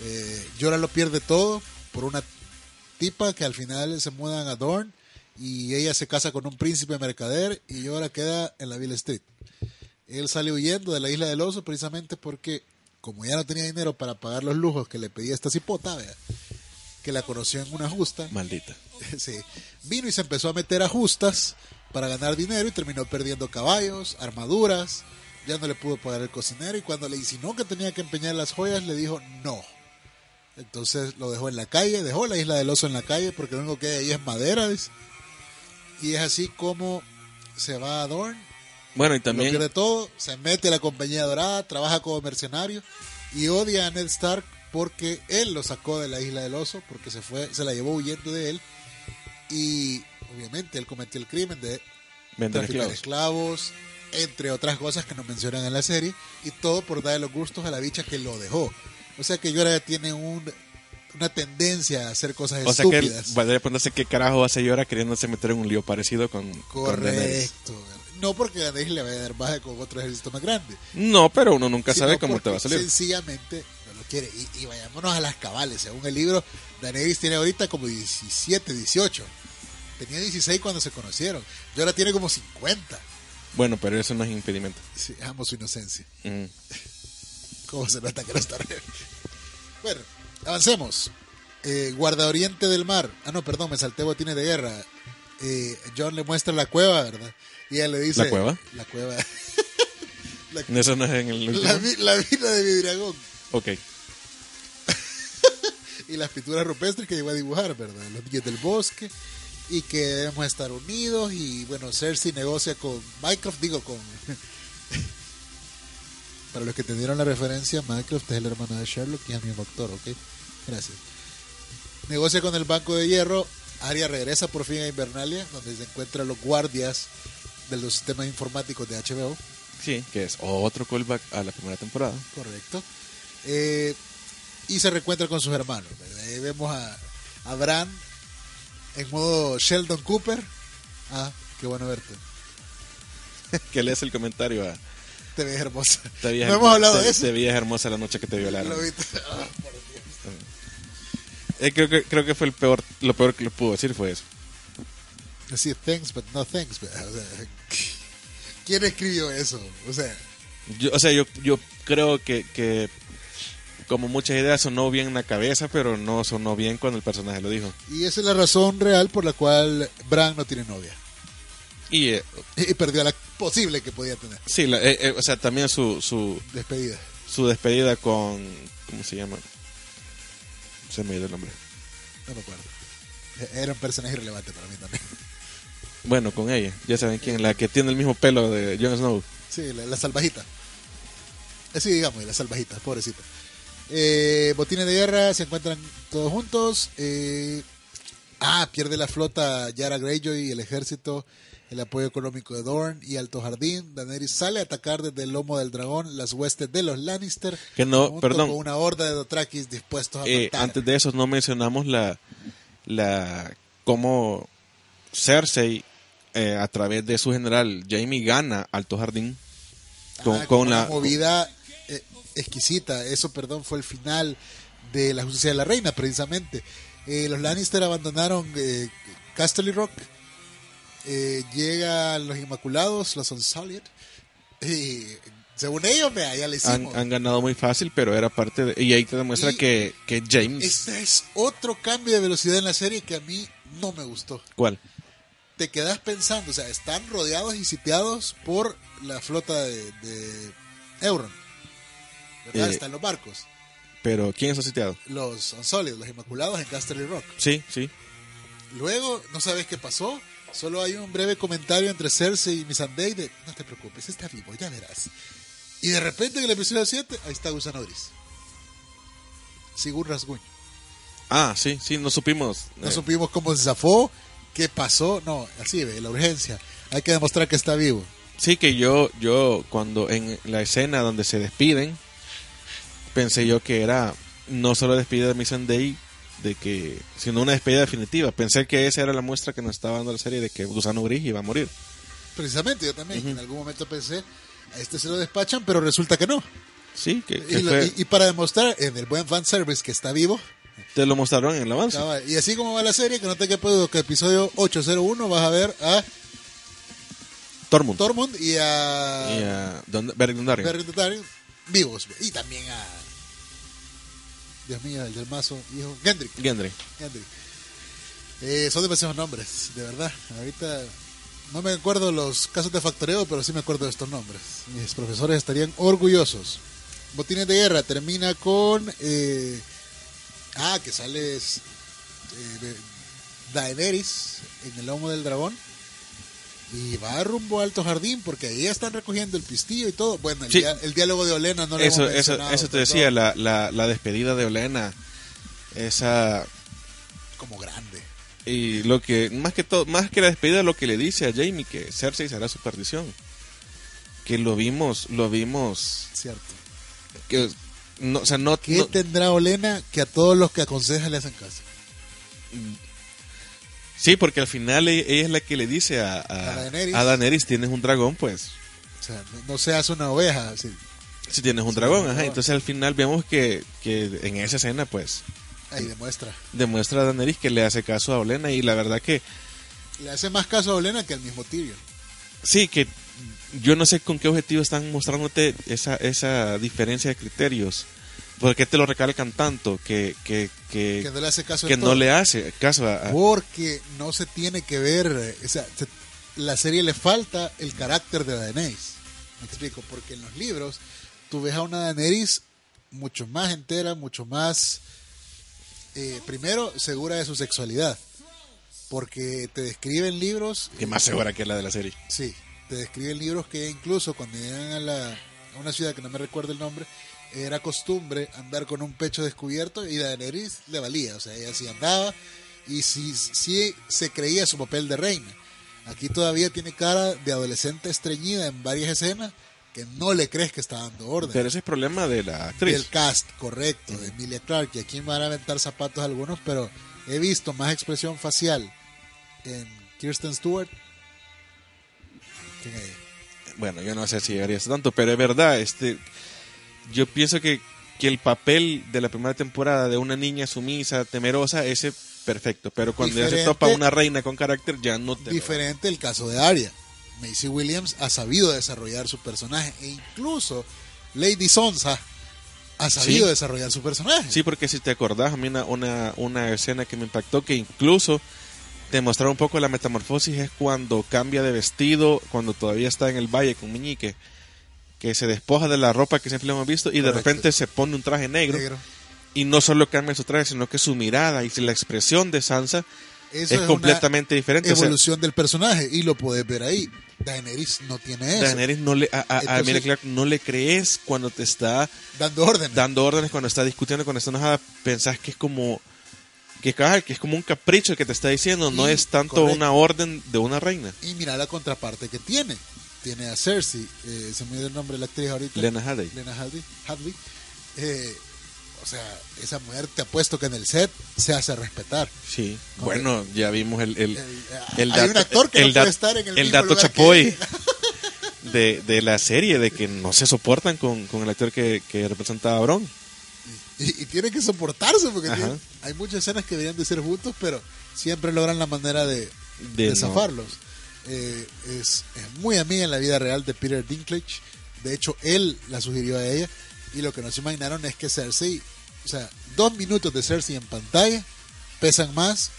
Eh, Jorah lo pierde todo por una tipa que al final se mudan a Dorne y ella se casa con un príncipe mercader y Jorah queda en la Ville Street. Él sale huyendo de la isla del oso precisamente porque como ya no tenía dinero para pagar los lujos que le pedía esta cipota, vea, que la conoció en una justa, Maldita. [laughs] Sí. Vino y se empezó a meter a justas para ganar dinero y terminó perdiendo caballos, armaduras, ya no le pudo pagar el cocinero y cuando le insinuó que tenía que empeñar las joyas le dijo no. Entonces lo dejó en la calle, dejó la isla del oso en la calle porque lo único que hay ahí es madera. Y es así como se va a Dorn, Bueno, y lo también, pierde todo, se mete a la compañía dorada, trabaja como mercenario y odia a Ned Stark porque él lo sacó de la isla del oso, porque se fue, se la llevó huyendo de él y obviamente él cometió el crimen de vender traficar esclavos. esclavos, entre otras cosas que no mencionan en la serie, y todo por darle los gustos a la bicha que lo dejó. O sea que Yora tiene un, una tendencia a hacer cosas O sea que estúpidas. valdría preguntarse qué carajo hace Yora queriéndose meter en un lío parecido con, con. Correcto. No porque Daenerys le vaya a dar baja con otro ejército más grande. No, pero uno nunca sabe cómo te va a salir. Sencillamente no lo quiere. Y, y vayámonos a las cabales. Según el libro, Daenerys tiene ahorita como 17, 18. Tenía 16 cuando se conocieron. Y ahora tiene como 50. Bueno, pero eso no es impedimento. Sí, amo su inocencia. Mm. ¿Cómo se nota que no está Bueno, avancemos. Eh, Guarda Oriente del Mar. Ah, no, perdón, me salté botines de guerra. Eh, John le muestra la cueva, ¿verdad? Y ella le dice... ¿La cueva? La cueva. [laughs] la, Eso no es en el último. la, la vida de mi dragón. Ok. [laughs] y las pinturas rupestres que llegó a dibujar, ¿verdad? Los niños del bosque y que debemos estar unidos y bueno, Cersei negocia con Mycroft, digo con... Para los que entendieron la referencia, Mycroft es el hermano de Sherlock y es el mismo actor, ¿ok? Gracias. Negocia con el Banco de Hierro, Arya regresa por fin a Invernalia, donde se encuentran los guardias de los sistemas informáticos de HBO. Sí, que es otro callback a la primera temporada. Correcto. Eh, y se reencuentra con sus hermanos. Ahí vemos a, a Bran en modo Sheldon Cooper. Ah, qué bueno verte. [laughs] Que lees el comentario a... Te ves hermosa. Te no hemos hablado te- de eso. Te veías hermosa la noche que te violaron. Lo viste. Ah, por Dios. Eh, creo, que, creo que fue el peor, lo peor que le pudo decir fue eso. Así, thanks, but no thanks. sea, [laughs] ¿Quién escribió eso? O sea, Yo, o sea, yo, yo creo que, que como muchas ideas sonó bien en la cabeza, pero no sonó bien cuando el personaje lo dijo. y esa es la razón real por la cual Bran no tiene novia. Y eh, Y perdió la posible que podía tener. sí, la- eh, eh, o sea, también su, su, Despedida. su despedida con... ¿Cómo se llama? Se me dio el nombre. No me acuerdo. Era un personaje irrelevante para mí también. [laughs] Bueno, con ella. Ya saben quién, la que tiene el mismo pelo de Jon Snow. Sí, la, la salvajita. Así digamos, la salvajita, pobrecita. Eh, botines de guerra se encuentran todos juntos. Eh, ah, pierde la flota Yara Greyjoy y el ejército, el apoyo económico de Dorn y Alto Jardín. Daenerys sale a atacar desde el lomo del dragón las huestes de los Lannister. Que no, junto perdón. Con una horda de Dothrakis dispuestos a Eh, matar. antes de eso no mencionamos la la cómo Cersei eh, a través de su general Jamie gana Alto Jardín con, Ah, con una la movida eh, exquisita. Eso, perdón, fue el final de la justicia de la reina, precisamente. Eh, los Lannister abandonaron eh, Casterly Rock. Eh, llegan los Inmaculados, los Unsullied. Y según ellos, vea, ya le han, hicimos. han ganado muy fácil, pero era parte de y ahí te demuestra Y- que, que James Este es otro cambio de velocidad en la serie que a mí no me gustó. ¿cuál? Te quedas pensando, o sea, están rodeados y sitiados por la flota de, de Euron. ¿Verdad? Eh, están los barcos. Pero ¿quién está sitiado? los Unsullied, los Inmaculados en Casterly Rock. Sí, sí. Luego, no sabes qué pasó. Solo hay un breve comentario entre Cersei y Missandei de no te preocupes, está vivo, ya verás. Y de repente en el episodio 7, ahí está Gusano Gris. Sigurd Rasguñ. Ah, sí, sí, no supimos. No eh, supimos cómo se zafó, qué pasó. No, así ve, la urgencia. Hay que demostrar que está vivo. Sí, que yo, yo, cuando en la escena donde se despiden, pensé yo que era no solo despedida de Missandei, de que, sino una despedida definitiva. Pensé que esa era la muestra que nos estaba dando la serie de que Gusano Gris iba a morir. Precisamente, yo también en algún momento pensé, a este se lo despachan, pero resulta que no. Sí, que, que Y, lo- fue- y- y para demostrar en el buen fanservice que está vivo, te lo mostraron en el avance. Y así como va la serie, que no te duda que episodio 801 vas a ver a Tormund. Tormund y a y a Don-. Beric Dondarrion vivos. Y también a. Dios mío, el del mazo, hijo. Gendry. Gendry. Gendry. Eh, son demasiados nombres, de verdad. Ahorita no me acuerdo los casos de factoreo, pero sí me acuerdo de estos nombres. Mis profesores estarían orgullosos. Botines de guerra termina con. eh, ah, que sale eh, Daenerys en el lomo del dragón. Y va rumbo a Alto Jardín porque ahí están recogiendo el pistillo y todo. Bueno, el, Sí. dia- el diálogo de Olena no lo Eso, hemos eso, mencionado, eso te decía, la, la, la despedida de Olena. Esa. Como grande. Y lo que, más que todo, más que la despedida, lo que le dice a Jamie que Cersei será su perdición. Que lo vimos, lo vimos. Cierto. Que, no, o sea, no, ¿Qué no- tendrá Olena que a todos los que aconseja le hacen caso? Sí, porque al final e- ella es la que le dice a, a, A Daenerys. a Daenerys, tienes un dragón, pues. O sea, no, seas una oveja. Si tienes un dragón, ajá. dragón. Entonces al final vemos que, que en esa escena, pues, Ahí demuestra. demuestra a Daenerys que le hace caso a Olena y la verdad que Le hace más caso a Olena que al mismo Tyrion. sí, que yo no sé con qué objetivo están mostrándote esa, esa diferencia de criterios. ¿Por qué te lo recalcan tanto? Que, que, que, Que no le hace caso que no le hace caso a... a- Porque no se tiene que ver. O sea, se- la serie le falta el carácter de Daenerys. Me explico. Porque en los libros tú ves a una Daenerys mucho más entera, mucho más. eh, primero, segura de su sexualidad. Porque te describen libros. que más segura que la de la serie. Sí, te describen libros que incluso cuando llegan a, la, a una ciudad que no me recuerdo el nombre, era costumbre andar con un pecho descubierto y Daenerys le valía, o sea, ella sí andaba y sí, sí se creía su papel de reina. Aquí todavía tiene cara de adolescente estreñida en varias escenas que no le crees que está dando orden. Pero ese es problema de la actriz. el cast, correcto, de Emilia Clarke. Y aquí me van a aventar zapatos algunos, pero he visto más expresión facial en Kirsten Stewart. que en ella. Bueno, yo no sé si llegaría tanto, pero es verdad, este, yo pienso que, que el papel de la primera temporada de una niña sumisa, temerosa, ese perfecto, pero cuando ya se topa una reina con carácter, ya no te... Diferente el caso de Arya. Macy Williams ha sabido desarrollar su personaje e incluso Lady Sonsa ha sabido Sí. desarrollar su personaje. Sí, porque si te acordás, a mí una, una, una escena que me impactó, que incluso te mostraba un poco la metamorfosis, es cuando cambia de vestido, cuando todavía está en el valle con Meñique, que se despoja de la ropa que siempre hemos visto y de repente se pone un traje negro. Negro. Y no solo cambia su traje, sino que su mirada y la expresión de Sansa Eso es, una completamente diferente. O sea, Evolución del personaje y lo puedes ver ahí. Daenerys no tiene eso. Daenerys no le, a, a- a Entonces- Emilia Clarke no le crees cuando te está Dando órdenes. dando órdenes, cuando está discutiendo, cuando está enojada, pensás que es como que, que es como un capricho que te está diciendo, no es tanto correcto. una orden de una reina. Y mira la contraparte que tiene. Tiene a Cersei, eh, se me dio el nombre de la actriz ahorita. Lena Headey. Lena Hadley. Hadley. Eh, o sea, esa mujer te apuesto que en el set se hace respetar. Sí. Bueno, ya vimos el, el, El- el hay un actor que no puede estar en el mismo dato lugar chapoy [laughs] de, de la serie, de que no se soportan con, con el actor que, que representaba a Bron. Y, y tienen que soportarse porque tienen- hay muchas escenas que deberían de ser juntos, pero siempre logran la manera de, De de no. zafarlos. Eh, es, es muy amiga en la vida real de Peter Dinklage. De hecho, él la sugirió a ella. Y lo que no se imaginaron es que Cersei, o sea, dos minutos de Cersei en pantalla pesan más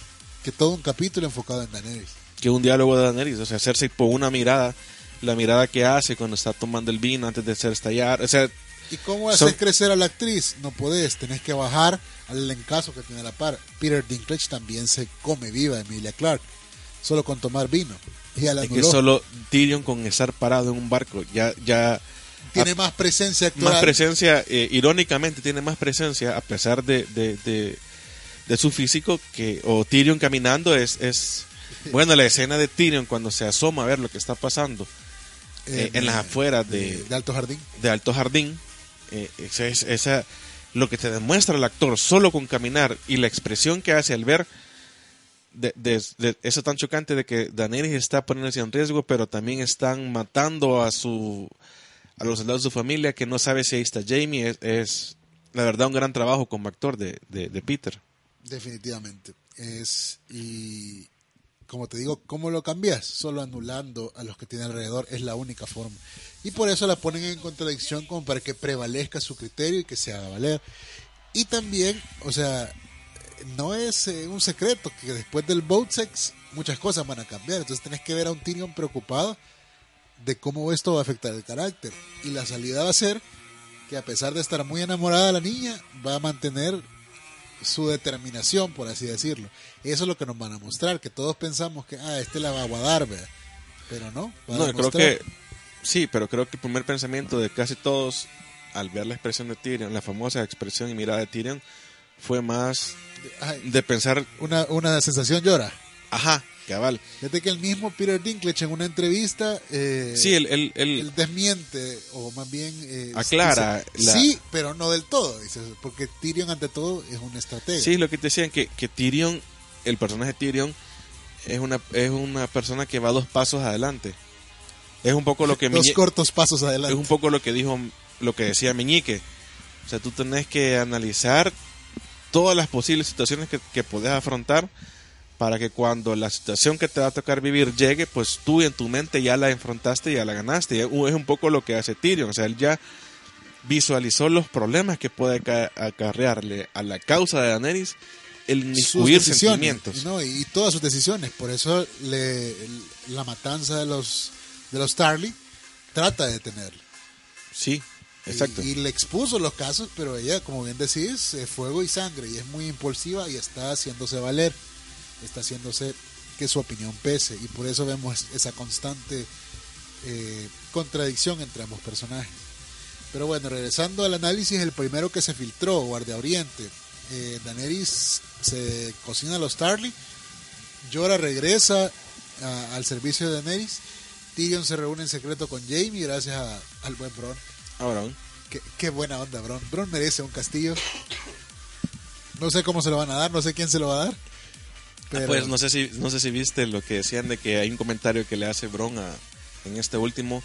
que todo un capítulo enfocado en Daenerys. que un diálogo de Daenerys, o sea, Cersei por una mirada, la mirada que hace cuando está tomando el vino antes de hacer estallar, o sea, ¿Y cómo haces Son- crecer a la actriz? No podés, tenés que bajar al encaso que tiene la par. Peter Dinklage también se come viva a Emilia Clark, solo con tomar vino. Y a la es que solo Tyrion con estar parado en un barco, ya, ya tiene más presencia actual. más presencia, eh, irónicamente tiene más presencia a pesar de, de, de, de su físico que, o Tyrion caminando es, es, [laughs] bueno, la escena de Tyrion cuando se asoma a ver lo que está pasando eh, en las afueras de, de Alto Jardín. de Alto Jardín, eh, esa, es- esa- lo que te demuestra el actor solo con caminar y la expresión que hace al ver de, eso tan chocante de que Daenerys está poniéndose en riesgo, pero también están matando a su a los soldados de su familia que no sabe si ahí está Jamie es, la verdad un gran trabajo como actor de, de, de Peter. Definitivamente. Es, y como te digo, ¿cómo lo cambias? Solo anulando a los que tiene alrededor es la única forma. Y por eso la ponen en contradicción como para que prevalezca su criterio y que se haga valer. Y también, o sea, no es eh, un secreto que después del boat sex muchas cosas van a cambiar. Entonces tenés que ver a un Tyrion preocupado de cómo esto va a afectar el carácter. Y la salida va a ser que a pesar de estar muy enamorada de la niña, va a mantener su determinación, por así decirlo. Eso es lo que nos van a mostrar, que todos pensamos que, ah, este la va a aguardar, ¿verdad? pero no. No, yo creo que sí, pero creo que el primer pensamiento de casi todos al ver la expresión de Tyrion, la famosa expresión y mirada de Tyrion, fue más de pensar, una, una sensación llora. ajá, cabal. Fíjate que el mismo Peter Dinklage en una entrevista eh, Sí, él, él, él- él desmiente, o más bien eh, Aclara dice, la- sí, pero no del todo, dice, porque Tyrion ante todo es un estratega. sí, lo que te decían que, que Tyrion, el personaje de Tyrion, es una, es una persona que va dos pasos adelante. Es un poco lo que Dos Miñe- cortos pasos es adelante. un poco lo que dijo, lo que decía Meñique. O sea, tú tenés que analizar todas las posibles situaciones que, que podés afrontar para que cuando la situación que te va a tocar vivir llegue, pues tú en tu mente ya la enfrentaste y ya la ganaste. Y es un poco lo que hace Tyrion. O sea, él ya visualizó los problemas que puede aca- acarrearle a la causa de Daenerys el inmiscuir sentimientos. ¿no? y, y todas sus decisiones por eso le, la matanza de los de los Tarly trata de detenerlo Sí, Y- exacto. y, le expuso los casos pero ella como bien decís es fuego y sangre y es muy impulsiva y está haciéndose valer está haciéndose que su opinión pese y por eso vemos esa constante eh, contradicción entre ambos personajes pero bueno, regresando al análisis, el primero que se filtró, Guardia Oriente, eh, Daenerys se cocina a los Tarly, Llora regresa a- al servicio de Daenerys, Tyrion se reúne en secreto con Jamie gracias a- al buen Bron. Ahora, Qué, qué buena onda, Bron. Bron merece un castillo. No sé cómo se lo van a dar, no sé quién se lo va a dar. Pero Pues no sé si no sé si viste lo que decían de que hay un comentario que le hace Bron a, en este último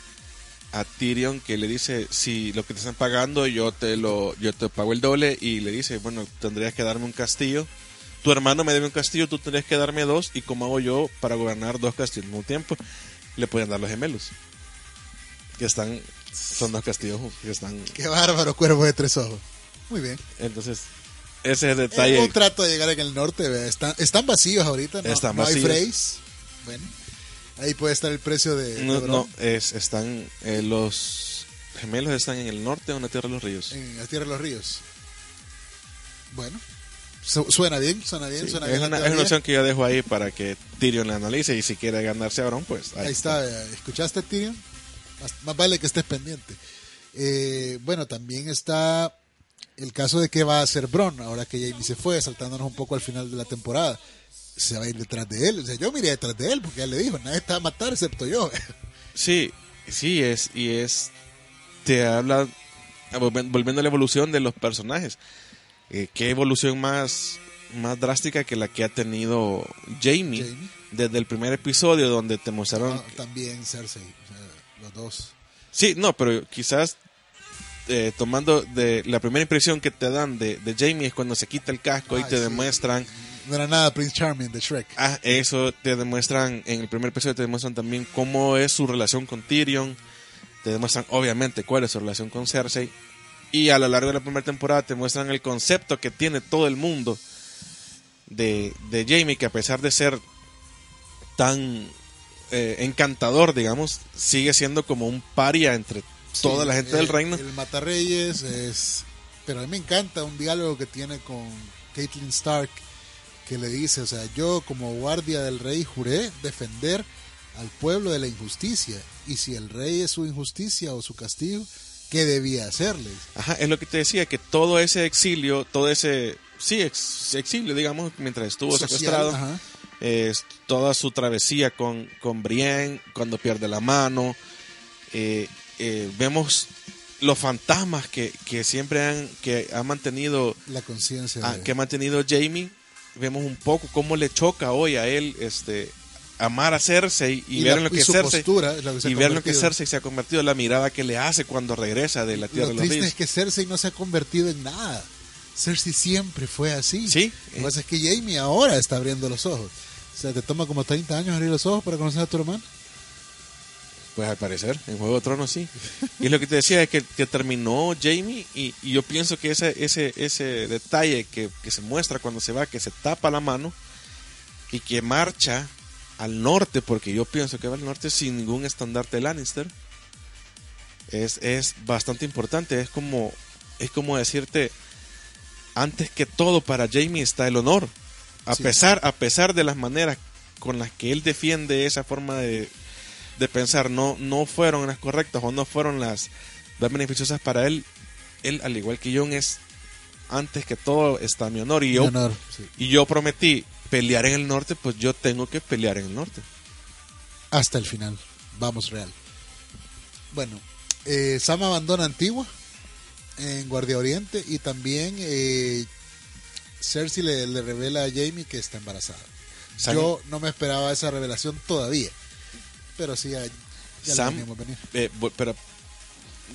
a Tyrion que le dice si lo que te están pagando yo te lo yo te pago el doble y le dice bueno tendrías que darme un castillo tu hermano me debe un castillo tú tendrías que darme dos y cómo hago yo para gobernar dos castillos al mismo tiempo le pueden dar los gemelos que están son dos castillos que están qué bárbaro, cuervo de tres ojos. Muy bien. entonces ese Es detalle un trato de llegar en el norte, ¿verdad? Están, están vacíos ahorita, no, Están no hay. Freys. Bueno, ahí puede estar el precio de, No, no, es, están eh, los gemelos están en el norte o en la tierra de los ríos. en la Tierra de los Ríos. Bueno, Su- Suena bien, suena bien, suena es, bien. una, es una opción que yo dejo ahí para que Tyrion la analice y si quiere ganarse a Bron, pues ahí, Ahí está, eh, ¿escuchaste, Tyrion? Más, más vale que estés pendiente. Eh, bueno, también está el caso de qué va a hacer Bron ahora que Jamie se fue, saltándonos un poco al final de la temporada. Se va a ir detrás de él. O sea, yo me iría detrás de él porque ya le dijo, nadie va a matar excepto yo. [laughs] Sí, sí es, y es, te habla, volvi- volviendo a la evolución de los personajes, eh, qué evolución más, más drástica que la que ha tenido Jamie, Jamie. desde el primer episodio donde te mostraron, No, también Cersei, o sea, los dos. sí, no, pero quizás eh, tomando de la primera impresión que te dan de, de Jamie es cuando se quita el casco y te sí. demuestran No era nada Prince Charming de Shrek. Ah, eso te demuestran, en el primer episodio te demuestran también cómo es su relación con Tyrion, te demuestran obviamente cuál es su relación con Cersei, y a lo largo de la primera temporada te muestran el concepto que tiene todo el mundo de, de Jamie, que a pesar de ser tan eh, encantador, digamos, sigue siendo como un paria entre toda Sí, la gente el- del reino. El Matarreyes es. Pero a mí me encanta un diálogo que tiene con Caitlyn Stark que le dice: O sea, yo como guardia del rey juré defender al pueblo de la injusticia. Y si el rey es su injusticia o su castigo, ¿qué debía hacerle? Ajá, es lo que te decía, que todo ese exilio, todo ese, sí, ex- exilio, digamos, mientras estuvo Social, secuestrado, ajá. Es toda su travesía con, con Brienne, cuando pierde la mano, eh, eh, vemos los fantasmas que, que siempre han, que ha mantenido, La conciencia. ah, de- que ha mantenido Jamie, vemos un poco cómo le choca hoy a él, este, amar a Cersei y, y ver la- en lo y que su Cersei, postura que y ver en lo que. Cersei se ha convertido, la mirada que le hace cuando regresa de la Tierra Lo de los triste es que Cersei no se ha convertido en nada. Cersei siempre fue así. Sí. Lo que pasa es que Jamie ahora está abriendo los ojos. O sea, te toma como 30 años abrir los ojos para conocer a tu hermano. Pues al parecer, en Juego de Tronos sí. Y lo que te decía, es que, que terminó Jamie y, y yo pienso que ese, ese, ese detalle que, que se muestra cuando se va, que se tapa la mano y que marcha al norte, porque yo pienso que va al norte sin ningún estandarte Lannister, es, es bastante importante. Es como, es como decirte, antes que todo para Jamie está el honor. A, Sí. pesar, a pesar de las maneras con las que él defiende esa forma de, de pensar no, no fueron las correctas o no fueron las, las beneficiosas para él, él, al igual que John, es antes que todo está mi honor. Y yo, Mi honor, sí. y yo prometí pelear en el norte, pues yo tengo que pelear en el norte. Hasta el final. Vamos, Real. Bueno, eh, Sam abandona Antigua en Guardia Oriente y también eh, Cersei le, le revela a Jamie que está embarazada. Sam- Yo no me esperaba esa revelación todavía, pero sí, ya, ya la Sam- veníamos venir. Eh, pero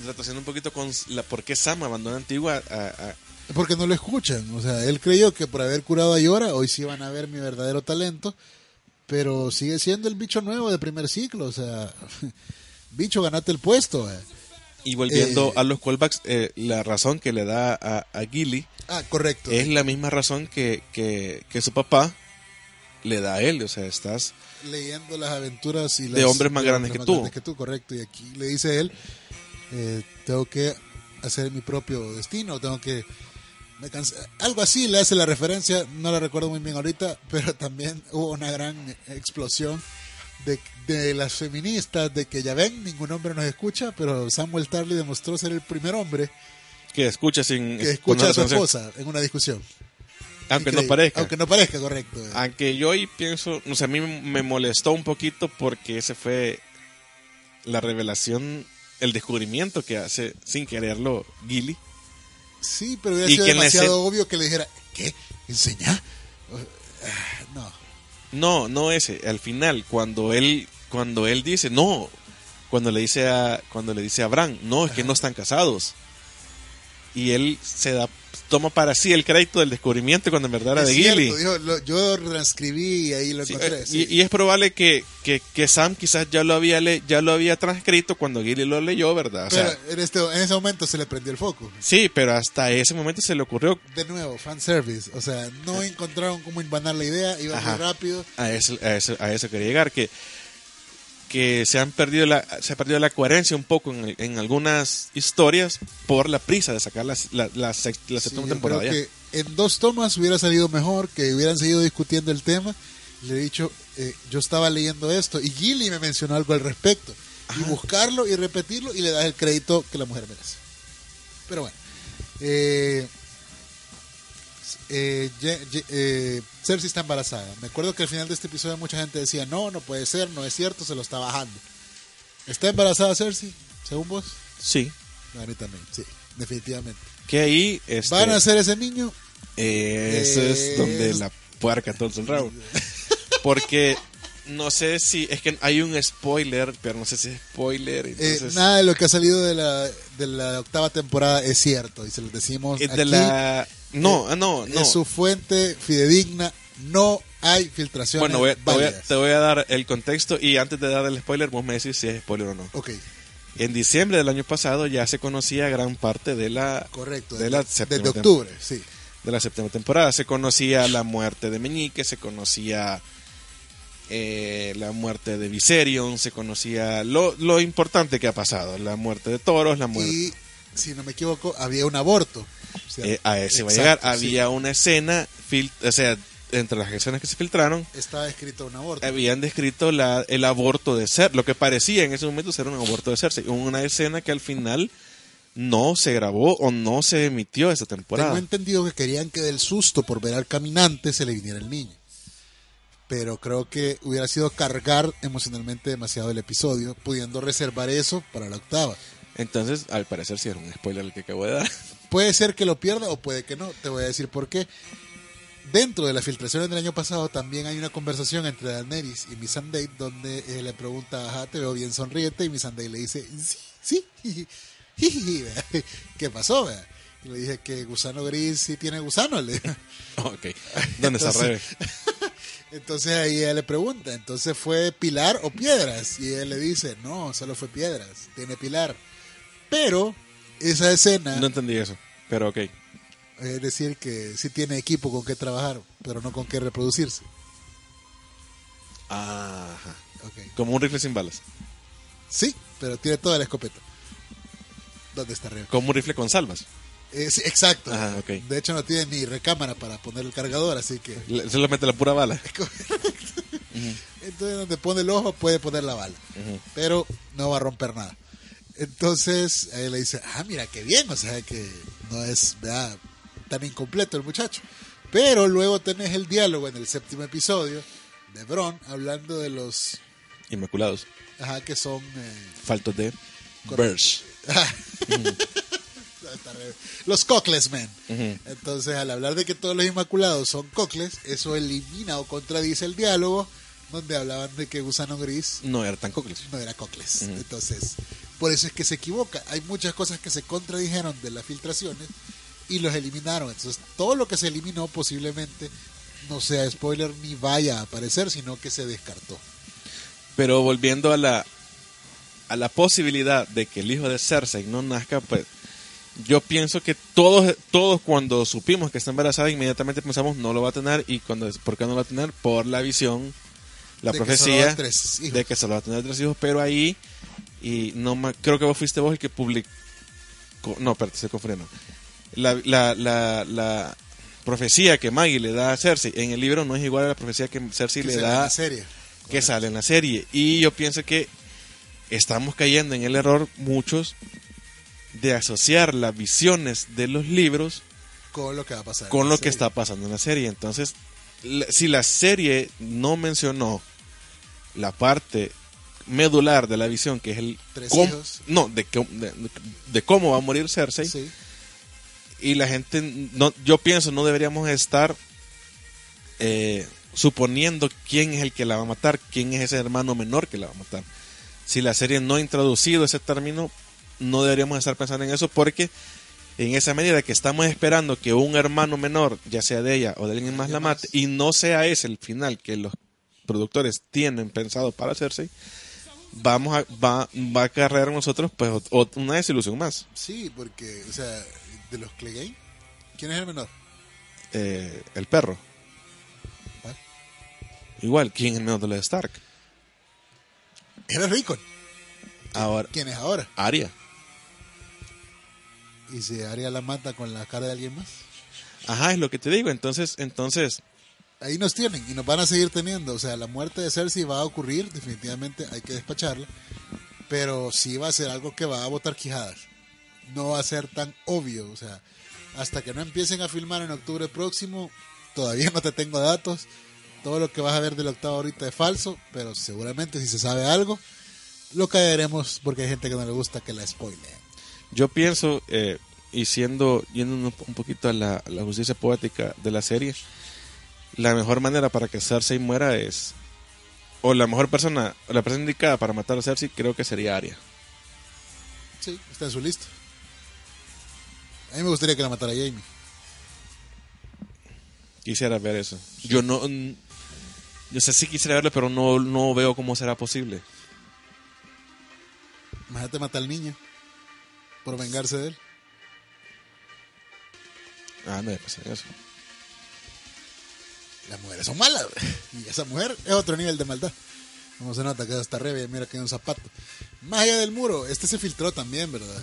retrocediendo un poquito con la por qué Sam abandona Antigua a- a- Porque no lo escuchan. O sea, él creyó que por haber curado a Yora, hoy sí van a ver mi verdadero talento. Pero sigue siendo el bicho nuevo de primer ciclo. O sea, [laughs] bicho, ganate el puesto. eh. Y volviendo Eh, a los callbacks, eh, la razón que le da a, a Gilly Ah, correcto. es la misma razón que, que, que su papá le da a él. O sea, estás leyendo las aventuras y De las- hombres más grandes que tú. que tú, correcto. Y aquí le dice él, eh, tengo que hacer mi propio destino, tengo que... me cansé- Algo así le hace la referencia, no la recuerdo muy bien ahorita, [laughs] pero también hubo una gran explosión de, de las feministas, de que ya ven, ningún hombre nos escucha, pero Samuel Tarly demostró ser el primer hombre que escucha sin que escucha a su esposa en una discusión. Aunque no parezca. Aunque no parezca, correcto. eh. Aunque yo ahí pienso, o sea, a mí me molestó un poquito porque ese fue la revelación, el descubrimiento que hace sin quererlo Gilly. Sí, pero hubiera sido demasiado obvio que le dijera, ¿qué? ¿Enseñar? Ah, No. No, no ese. Al final, cuando él, cuando él dice, no, cuando le dice a, cuando le dice a Bran, no, es que no están casados. Y él se da, toma para sí el crédito del descubrimiento cuando en verdad era Es de cierto, Gilly. dijo, lo- yo transcribí y ahí lo Sí, encontré. eh, sí. y, y es probable que, que, que Sam quizás ya lo había le- ya lo había transcrito cuando Gilly lo leyó, ¿verdad? O pero sea, en, este, en ese momento se le prendió el foco. sí, pero hasta ese momento se le ocurrió De nuevo, fanservice. O sea, no encontraron cómo invanar la idea, iba muy rápido. a eso, a eso, a eso quería llegar, que que se han perdido la se ha perdido la coherencia un poco en, en algunas historias por la prisa de sacar la, la, la, la Sí, séptima yo temporada creo ya. que en dos tomas hubiera salido mejor, que hubieran seguido discutiendo el tema. Le he dicho, eh, yo estaba leyendo esto y Gilly me mencionó algo al respecto. Y buscarlo y repetirlo y le das el crédito que la mujer merece. Pero bueno. Eh, eh, Ye- Ye- eh, Cersei está embarazada. Me acuerdo que al final de este episodio mucha gente decía, no, no puede ser, no es cierto, se lo está bajando. ¿Está embarazada Cersei? Según vos. Sí. A mí también, sí, definitivamente. Que ahí este, ¿Van a hacer ese niño? eh, eso es Es- donde la puerca torce el rabo. Porque no sé si es que hay un spoiler, pero no sé si es spoiler. Eh, Entonces, nada de lo que ha salido de la, de la octava temporada es cierto y se los decimos es de aquí. la no, no, no. Es su fuente fidedigna. No hay filtraciones Bueno, voy a- te, voy a, te voy a dar el contexto y antes de dar el spoiler, vos me decís si es spoiler o no. Ok, En diciembre del año pasado ya se conocía gran parte de la correcto. de desde, la desde octubre, sí. de la séptima temporada. Se conocía la muerte de Meñique, se conocía eh, la muerte de Viserion, se conocía lo, lo importante que ha pasado, la muerte de Toros, la muerte... Y si no me equivoco, había un aborto. Eh, a ese va a llegar. sí. Había una escena, fil- o sea, entre las escenas que se filtraron, Estaba escrito un aborto. habían descrito la, el aborto de Cersei, lo que parecía en ese momento ser un aborto de Cersei. Una escena que al final no se grabó o no se emitió esa temporada. Tengo entendido que querían que del susto por ver al caminante se le viniera el niño. Pero creo que hubiera sido cargar emocionalmente demasiado el episodio, pudiendo reservar eso para la octava. Entonces, al parecer sí era un spoiler el que acabo de dar. [laughs] Puede ser que lo pierda o puede que no. Te voy a decir por qué. Dentro de las filtraciones del año pasado también hay una conversación entre Daenerys y Missandei donde eh, le pregunta, ajá, te veo bien sonriente y Missandei le dice, sí, sí. [laughs] ¿qué pasó? verdad? Y le dije que gusano gris sí tiene gusano. Le [laughs] ok. ¿Dónde está Rebe? Entonces ahí ella le pregunta, entonces fue pilar o piedras? Y él le dice, no, solo fue piedras, tiene pilar. Pero esa escena, No entendí eso, pero ok. es decir, que sí tiene equipo con qué trabajar, pero no con qué reproducirse. Ajá. Ok. Como un rifle sin balas. Sí, pero tiene toda la escopeta. ¿Dónde está Rebe? Como un rifle con salvas. Eh, sí, exacto. Ajá, ok. De hecho no tiene ni recámara para poner el cargador, así que... Le- Solamente la pura bala. [laughs] Entonces donde pone el ojo puede poner la bala. Pero no va a romper nada. Entonces él le dice, ah, mira, qué bien, o sea que no es ¿verdad? tan incompleto el muchacho. Pero luego tenés el diálogo en el séptimo episodio de Bron hablando de los Inmaculados. ajá, que son... eh, Faltos de. Burst. [laughs] [laughs] los Cocles Men. Entonces, al hablar de que todos los Inmaculados son Cocles, eso elimina o contradice el diálogo donde hablaban de que Gusano Gris No era tan cócles. no era Cocles. Entonces, por eso es que se equivoca. Hay muchas cosas que se contradijeron de las filtraciones y los eliminaron. Entonces, todo lo que se eliminó posiblemente no sea spoiler ni vaya a aparecer, sino que se descartó. Pero volviendo a la a la posibilidad de que el hijo de Cersei no nazca, pues yo pienso que todos todos cuando supimos que está embarazada inmediatamente pensamos no lo va a tener y cuando ¿por qué no lo va a tener? Por la visión, la De profecía de que solo va a tener tres hijos, pero ahí y no creo que vos fuiste vos el que publicó no, espérate, se confundieron. La, la, la, la profecía que Maggie le da a Cersei en el libro no es igual a la profecía que Cersei Que le en da la serie. que sale en la serie. Y yo pienso que estamos cayendo en el error muchos de asociar las visiones de los libros Con lo que va a pasar. con lo que está pasando en la serie. Entonces, la- si la serie no mencionó la parte medular de la visión, que es el... Tres cómo- hijos. no, de, cómo- de- de cómo va a morir Cersei, Sí. y la gente, no, yo pienso, no deberíamos estar eh, suponiendo quién es el que la va a matar, quién es ese hermano menor que la va a matar. Si la serie no ha introducido ese término, no deberíamos estar pensando en eso porque en esa medida que estamos esperando que un hermano menor, ya sea de ella o de alguien más, la mate, y no sea ese el final que los productores tienen pensado para hacerse, vamos a, va, va a acarrear a nosotros pues una desilusión más. Sí, porque, o sea, de los Clegane, ¿quién es el menor? Eh, el perro. ¿Cuál? Igual, ¿quién es el menor de los Stark? Era rico. Ahora, ¿Quién es ahora? Aria. ¿Y si Arya la mata con la cara de alguien más? Ajá, es lo que te digo. Entonces, entonces, Ahí nos tienen y nos van a seguir teniendo. O sea, la muerte de Cersei va a ocurrir, definitivamente hay que despacharla. Pero sí va a ser algo que va a botar quijadas. No va a ser tan obvio. O sea, hasta que no empiecen a filmar en octubre próximo, todavía no te tengo datos. Todo lo que vas a ver del octavo ahorita es falso, pero seguramente si se sabe algo, lo caeremos porque hay gente que no le gusta que la spoileen. Yo pienso, eh, y siendo, yendo un, un poquito a la, a la justicia poética de la serie, la mejor manera para que Cersei muera es, o la mejor persona, o la persona indicada para matar a Cersei, creo que sería Arya. Sí, está en su lista. A mí me gustaría que la matara Jamie. Quisiera ver eso. Yo no, yo sé sí quisiera verlo, pero no, no veo cómo será posible. Imagínate matar al niño por vengarse de él. Ah, no, pues eso. Las mujeres son malas. Y esa mujer es otro nivel de maldad. Como se nota que hasta rebe, mira que hay un zapato. Más allá del muro, este se filtró también, ¿verdad?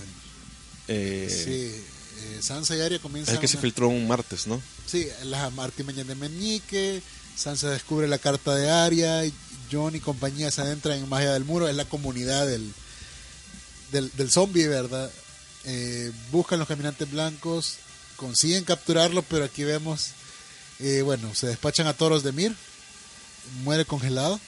Eh, Sí, eh, Sansa y Arya comienzan. Es que se una- filtró un martes, ¿no? Sí, las artimañas de Meñique, Sansa descubre la carta de Arya, y Jon y compañía se adentran en Magia del Muro, es la comunidad del, del, del zombie, ¿verdad? Eh, buscan los caminantes blancos, consiguen capturarlo, pero aquí vemos, eh, bueno, se despachan a toros de Mir, muere congelado,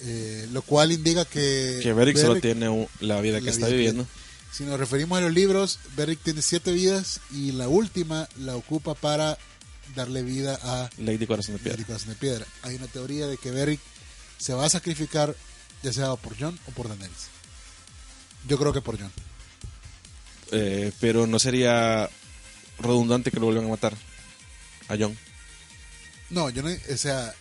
eh, lo cual indica que... Que Beric solo tiene la vida que la está vida que- viviendo. si nos referimos a los libros, Beric tiene siete vidas y la última la ocupa para darle vida a Lady Corazón de Piedra. Lady Corazón de Piedra. Hay una teoría de que Beric se va a sacrificar ya sea por John o por Daenerys. Yo creo que por John. Eh, pero no sería redundante que lo vuelvan a matar a John. No, yo no, o sea,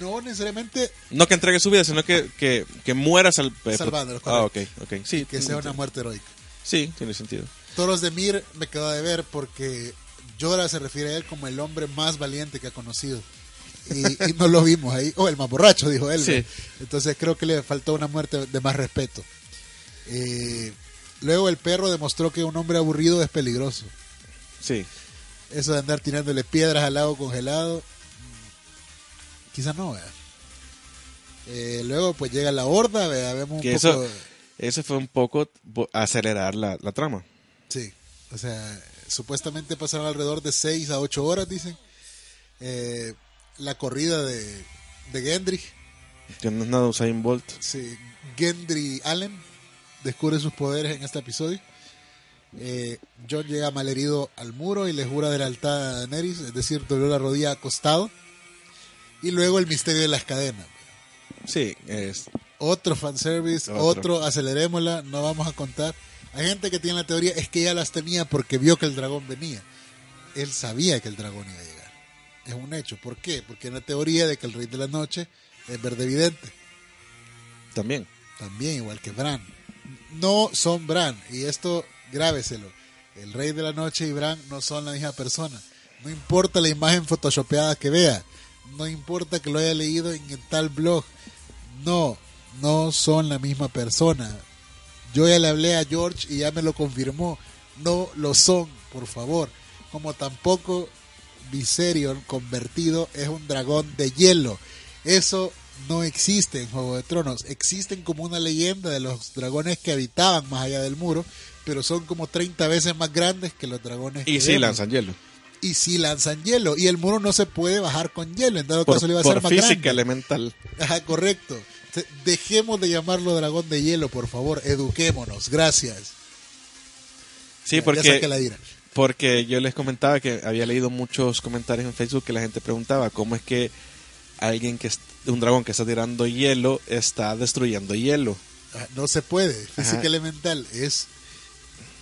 no necesariamente No que entregue su vida, sino que, que, que muera sal, eh, Salvándolo, Ah, ok, ok. Sí, que sea una muerte heroica. Sí, tiene sentido. Toros de Mir me quedó de ver porque Llora se refiere a él como el hombre más valiente que ha conocido. Y, y no lo vimos ahí. O el más borracho, dijo él. Sí. Entonces creo que le faltó una muerte de más respeto. Eh, luego el perro demostró que un hombre aburrido es peligroso. Sí. Eso de andar tirándole piedras al lago congelado, mm, quizás no, ¿verdad? Eh, luego pues llega la horda, ¿verdad? vemos un Que poco... eso, eso fue un poco acelerar la, la trama. Sí, o sea, supuestamente pasaron alrededor de 6 a 8 horas, dicen. Eh, la corrida de, de Gendry, Que no es nada Usain Bolt. sí, Gendry Allen descubre sus poderes en este episodio. Eh, John llega malherido al muro y le jura de lealtad a Daenerys, es decir, dobló la rodilla acostado. Y luego el misterio de las cadenas. Sí, es. Otro fanservice, Otro. otro, acelerémosla, no vamos a contar. Hay gente que tiene la teoría, es que ya las tenía porque vio que el dragón venía. Él sabía que el dragón iba a llegar. Es un hecho. ¿Por qué? Porque hay una teoría de que el rey de la noche es verde evidente. También. También, igual que Bran. No son Bran. Y esto, grábeselo. El rey de la noche y Bran no son la misma persona. No importa la imagen photoshopeada que vea. No importa que lo haya leído en tal blog. No, no son la misma persona. Yo ya le hablé a George y ya me lo confirmó. No lo son, por favor. Como tampoco Viserion convertido es un dragón de hielo. Eso no existe en Juego de Tronos. Existen como una leyenda de los dragones que habitaban más allá del muro, pero son como 30 veces más grandes que los dragones Y que sí, vemos. lanzan hielo. Y sí lanzan hielo. Y el muro no se puede bajar con hielo. En dado Por, caso le iba a ser más física grande. elemental. [laughs] Ajá, correcto. Dejemos de llamarlo dragón de hielo, por favor. Eduquémonos. Gracias. Sí, ya porque, saqué la ira. porque yo les comentaba que había leído muchos comentarios en Facebook que la gente preguntaba cómo es que alguien que un dragón que está tirando hielo está destruyendo hielo. Ah, No se puede. Física Ajá. elemental es.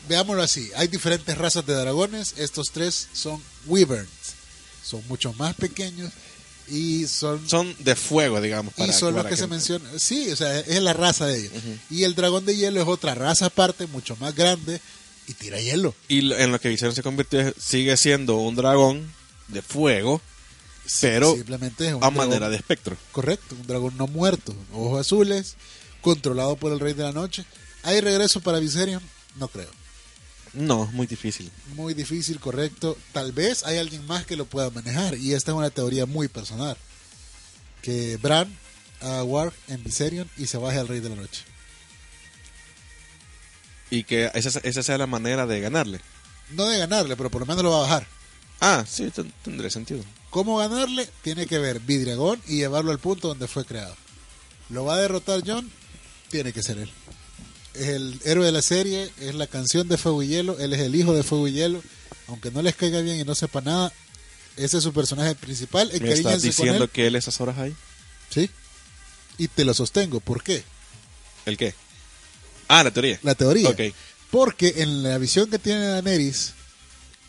Veámoslo así. Hay diferentes razas de dragones. Estos tres son wyverns. Son mucho más pequeños y son Son de fuego, digamos. y para- son los que se mencionan. Sí, o sea, es la raza de ellos. Y el dragón de hielo es otra raza aparte, mucho más grande y tira hielo. Y en lo que Viserion se convirtió sigue siendo un dragón de fuego, pero Simplemente es un a dragón- manera de espectro. Correcto, un dragón no muerto, ojos azules, controlado por el Rey de la Noche. ¿Hay regreso para Viserion? No creo. No, muy difícil. Muy difícil, correcto. Tal vez hay alguien más que lo pueda manejar. Y esta es una teoría muy personal. Que Bran haga War en Viserion y se baje al Rey de la Noche. Y que esa, esa sea la manera de ganarle. No de ganarle, pero por lo menos lo va a bajar. Ah, sí, ten- tendría sentido. ¿Cómo ganarle? Tiene que ver Vidriagón y llevarlo al punto donde fue creado. ¿Lo va a derrotar John? Tiene que ser él. Es el héroe de la serie, es la canción de Fuego y Hielo, él es el hijo de Fuego y Hielo. Aunque no les caiga bien y no sepa nada, ese es su personaje principal. ¿Me estás diciendo él. que él es Azor Ahai? Sí. Y te lo sostengo. ¿Por qué? ¿El qué? Ah, la teoría. La teoría. Ok. Porque en la visión que tiene Daenerys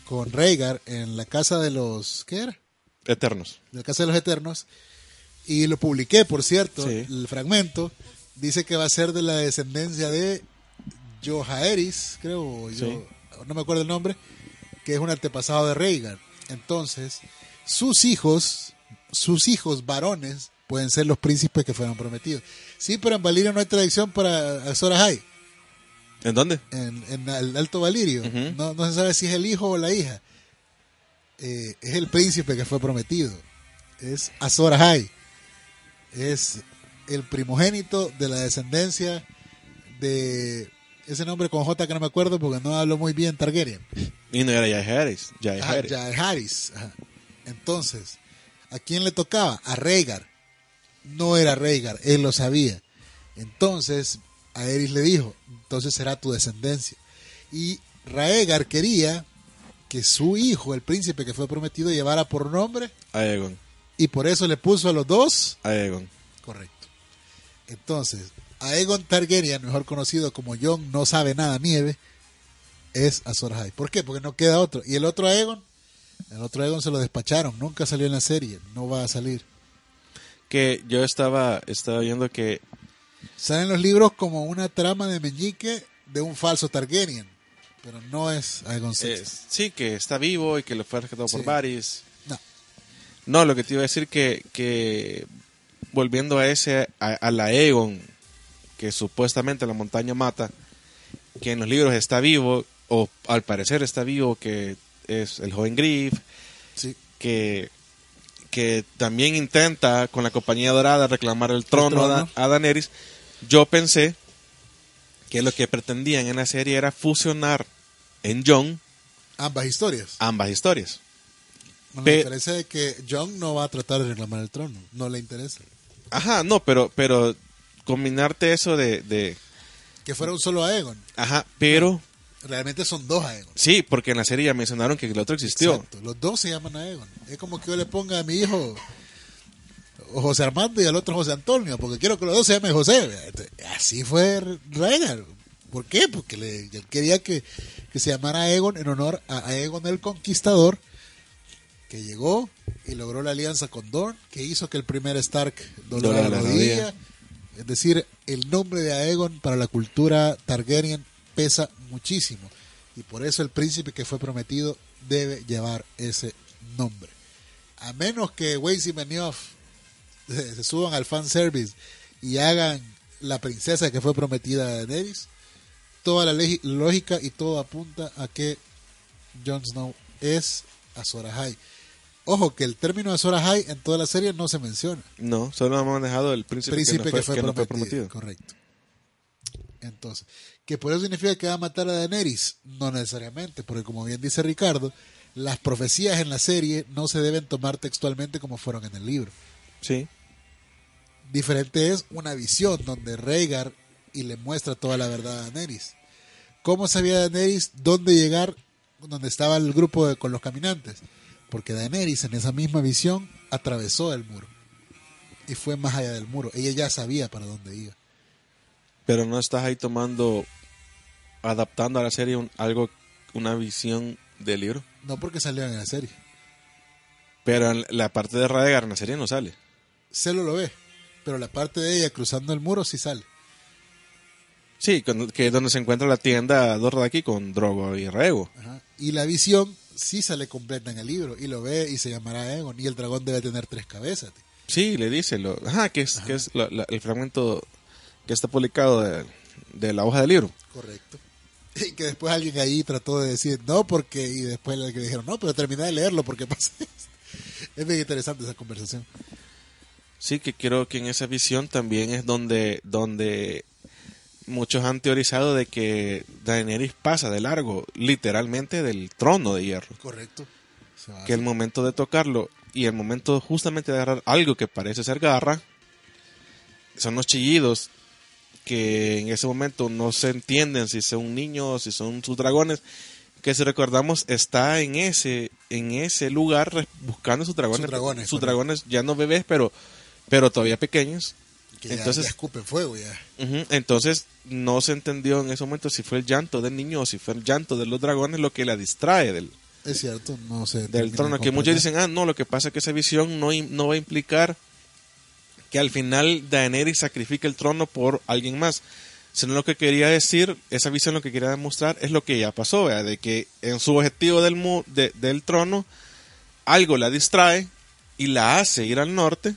con Rhaegar en la casa de los... ¿Qué era? Eternos. de la Casa de los Eternos, y lo publiqué, por cierto, Sí. el fragmento, dice que va a ser de la descendencia de Johaeris, creo, Sí. yo, no me acuerdo el nombre, que es un antepasado de Rhaegar. Entonces, sus hijos, sus hijos varones, pueden ser los príncipes que fueron prometidos. Sí, pero en Valirio no hay tradición para Azor Ahai, ¿En dónde? en, en el Alto Valirio. No se sabe si es el hijo o la hija. Eh, es el príncipe que fue prometido. Es Azor Ahai. Es el primogénito de la descendencia de ese nombre con J que no me acuerdo porque no hablo muy bien Targaryen. Y no era. Ah, Jaehaerys. Jaehaerys. Ajá. Entonces, ¿a quién le tocaba? A Rhaegar. No era Rhaegar, él lo sabía. Entonces, a Eris le dijo, entonces será tu descendencia. Y Rhaegar quería que su hijo, el príncipe que fue prometido, llevara por nombre Aegon. y por eso le puso a los dos Aegon. correcto. Entonces, Aegon Targaryen, mejor conocido como Jon no sabe nada nieve, es Azor Ahai. ¿Por qué? Porque no queda otro. Y el otro Aegon, el otro Aegon se lo despacharon, nunca salió en la serie, no va a salir. Que yo estaba, estaba viendo que Salen los libros como una trama de meñique de un falso Targaryen, pero no es Aegon VI. es- sí, que está vivo y que lo fue rescatado por. Varys. No. No, lo que te iba a decir que, que volviendo a ese, a, a la Aegon, que supuestamente la montaña mata, que en los libros está vivo, o al parecer está vivo, que es el joven Griff, Sí. que, que también intenta con la compañía dorada reclamar el trono, a a Daenerys, yo pensé que lo que pretendían en la serie era fusionar en Jon Ambas historias. ambas historias. Bueno, Pe- la diferencia es que Jon no va a tratar de reclamar el trono, no le interesa. Ajá, no, pero, pero combinarte eso de, de Que fuera un solo Aegon. ajá, pero Realmente son dos Aegon. sí, porque en la serie ya mencionaron que el otro existió. Exacto, Los dos se llaman Aegon. Es como que yo le ponga a mi hijo José Armando y al otro José Antonio, porque quiero que los dos se llamen José. Así fue Rhaegar. ¿Por qué? Porque le, él quería que, que se llamara Aegon en honor a Aegon el Conquistador, que llegó y logró la alianza con Dorn, que hizo que el primer Stark doblara Doblara la la rodilla. rodilla. Es decir, el nombre de Aegon para la cultura Targaryen pesa muchísimo. Y por eso el príncipe que fue prometido debe llevar ese nombre. A menos que Weiss y Benioff se, se suban al fanservice y hagan la princesa que fue prometida a Daenerys, toda la lógica y todo apunta a que Jon Snow es Azor Ahai. Ojo que el término Azor Ahai en toda la serie no se menciona. No, solo han manejado el príncipe, Príncipe que, no fue, que no fue prometido. Correcto. Entonces, ¿que por eso significa que va a matar a Daenerys? No necesariamente, porque como bien dice Ricardo, las profecías en la serie no se deben tomar textualmente como fueron en el libro. Sí, Diferente es una visión donde Rhaegar y le muestra toda la verdad a Daenerys. ¿Cómo sabía Daenerys dónde llegar donde estaba el grupo de- con los caminantes? Porque Daenerys en esa misma visión atravesó el muro y fue más allá del muro. Ella ya sabía para dónde iba. pero no estás ahí tomando, adaptando a la serie un- algo, una visión del libro. No porque salió en la serie. Pero en la parte de Radegar en la serie no sale. Celo lo ve, pero la parte de ella cruzando el muro sí sale. Sí, que es donde se encuentra la tienda Dothraki con Drogo y Rego. Ajá. Y la visión sí sale completa en el libro y lo ve y se llamará Egon y el dragón debe tener tres cabezas. tío. Sí, le dice, lo, ajá, que es, que es la- la- el fragmento que está publicado de, de la hoja del libro. Correcto. [laughs] Y que después alguien ahí trató de decir no, porque. Y después le que dijeron no, pero terminé de leerlo porque [laughs] pasa esto. Es bien interesante esa conversación. Sí, que creo que en esa visión también es donde, donde muchos han teorizado de que Daenerys pasa de largo, literalmente del trono de hierro. Correcto. Que el momento de tocarlo y el momento justamente de agarrar algo que parece ser garra, son los chillidos que en ese momento no se entienden si son niños o si son sus dragones, que si recordamos está en ese en ese lugar buscando sus dragones, Sus dragones, sus dragones ya no bebés, pero pero todavía pequeños. que ya- entonces- ya escupen fuego ya. Entonces no se entendió en ese momento si fue el llanto del niño o si fue el llanto de los dragones lo que la distrae del, Es cierto, no sé. del trono. Que muchos dicen, ah, no, lo que pasa es que esa visión no, no va a implicar que al final Daenerys sacrifique el trono por alguien más. Sino lo que quería decir, esa visión lo que quería demostrar es lo que ya pasó, ¿verdad? de que en su objetivo del, mu- de- del trono algo la distrae y la hace ir al norte,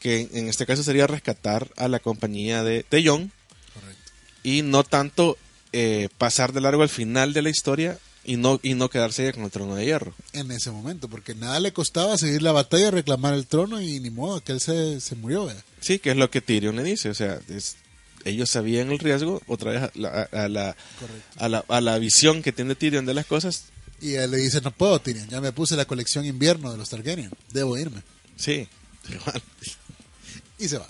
que en este caso sería rescatar a la compañía de, de Correcto. y no tanto eh, pasar de largo al final de la historia y no, y no quedarse con el trono de hierro. En ese momento, porque nada le costaba seguir la batalla, reclamar el trono y ni modo, que él se, se murió. ¿verdad? Sí, que es lo que Tyrion le dice, o sea, es- ellos sabían el riesgo, otra vez a la, a, la, a, la, a la visión que tiene Tyrion de las cosas, Y él le dice, no puedo, Tyrion, ya me puse la colección invierno de los Targaryen, debo irme. sí, [laughs] igual. Y se va.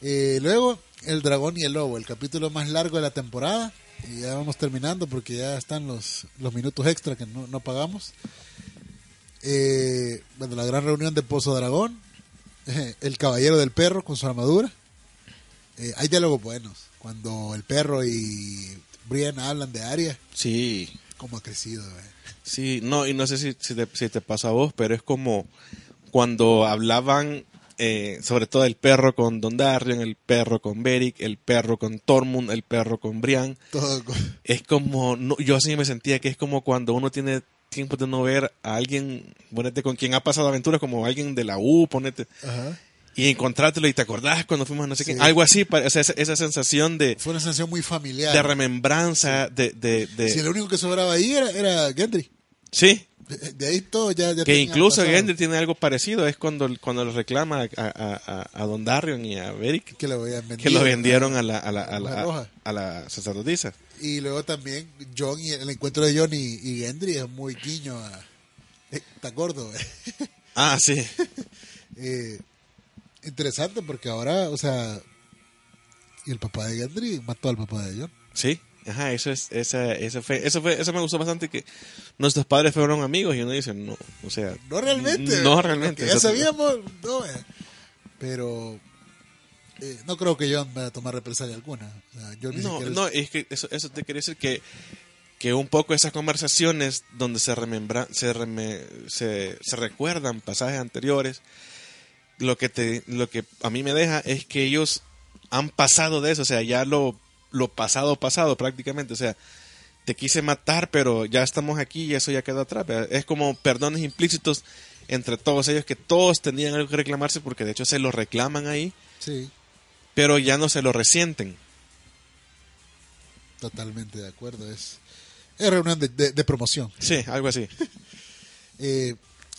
Eh, luego, El dragón y el lobo, el capítulo más largo de la temporada. Y ya vamos terminando porque ya están los, los minutos extra que no, no pagamos. Eh, bueno, la gran reunión de Pozo Dragón. [laughs] el caballero del perro con su armadura. Eh, hay diálogos buenos. Cuando el perro y Brian hablan de Arya, Sí, cómo ha crecido. eh. sí, no, y no sé si, si, te, si te pasa a vos, pero es como cuando hablaban, eh, sobre todo el perro con Don Darion, el perro con Beric, el perro con Tormund, el perro con Brian. Todo es como, no, yo así me sentía que es como cuando uno tiene tiempo de no ver a alguien, ponete con quien ha pasado aventuras, como alguien de la U, ponete, Ajá. y encontrártelo y te acordás cuando fuimos a no sé Sí. qué, algo así, o sea, esa, esa sensación de, Fue una sensación muy familiar. de remembranza, de, de, de- Si el único que sobraba ahí era, era Gendry. sí, De ahí todo ya, ya que incluso. Gendry tiene algo parecido, es cuando, cuando le reclama a, a, a, a Don Darion y a Beric, que lo vendido. que lo vendieron a la, a la, a La la, la sacerdotisa. Y luego también John y el encuentro de John y, y Gendry es muy guiño a... eh, Está gordo. eh. [laughs] Ah, sí, [laughs] Eh, interesante porque ahora, o sea... Y el papá de Gendry mató al papá de John. Sí, ajá, eso es, esa, eso fue, eso fue, eso me gustó bastante que nuestros padres fueron amigos y uno dice, no, o sea, No realmente. no realmente, [laughs] Ya sabíamos, no, eh. Pero... eh, no creo que John vaya a tomar represalia alguna. O sea, ni no, no, es que eso, eso te quiere decir que, que un poco esas conversaciones donde se remembra, se, reme- se, se recuerdan pasajes anteriores, lo que te, lo que a mí me deja es que ellos han pasado de eso, o sea, ya lo, lo pasado, pasado prácticamente, o sea, te quise matar, pero ya estamos aquí y eso ya quedó atrás. Es como perdones implícitos entre todos ellos que todos tenían algo que reclamarse porque de hecho se lo reclaman ahí, Sí, pero ya no se lo resienten. totalmente de acuerdo. Es, es reunión de, de- de promoción. Sí, algo así. [laughs] Eh,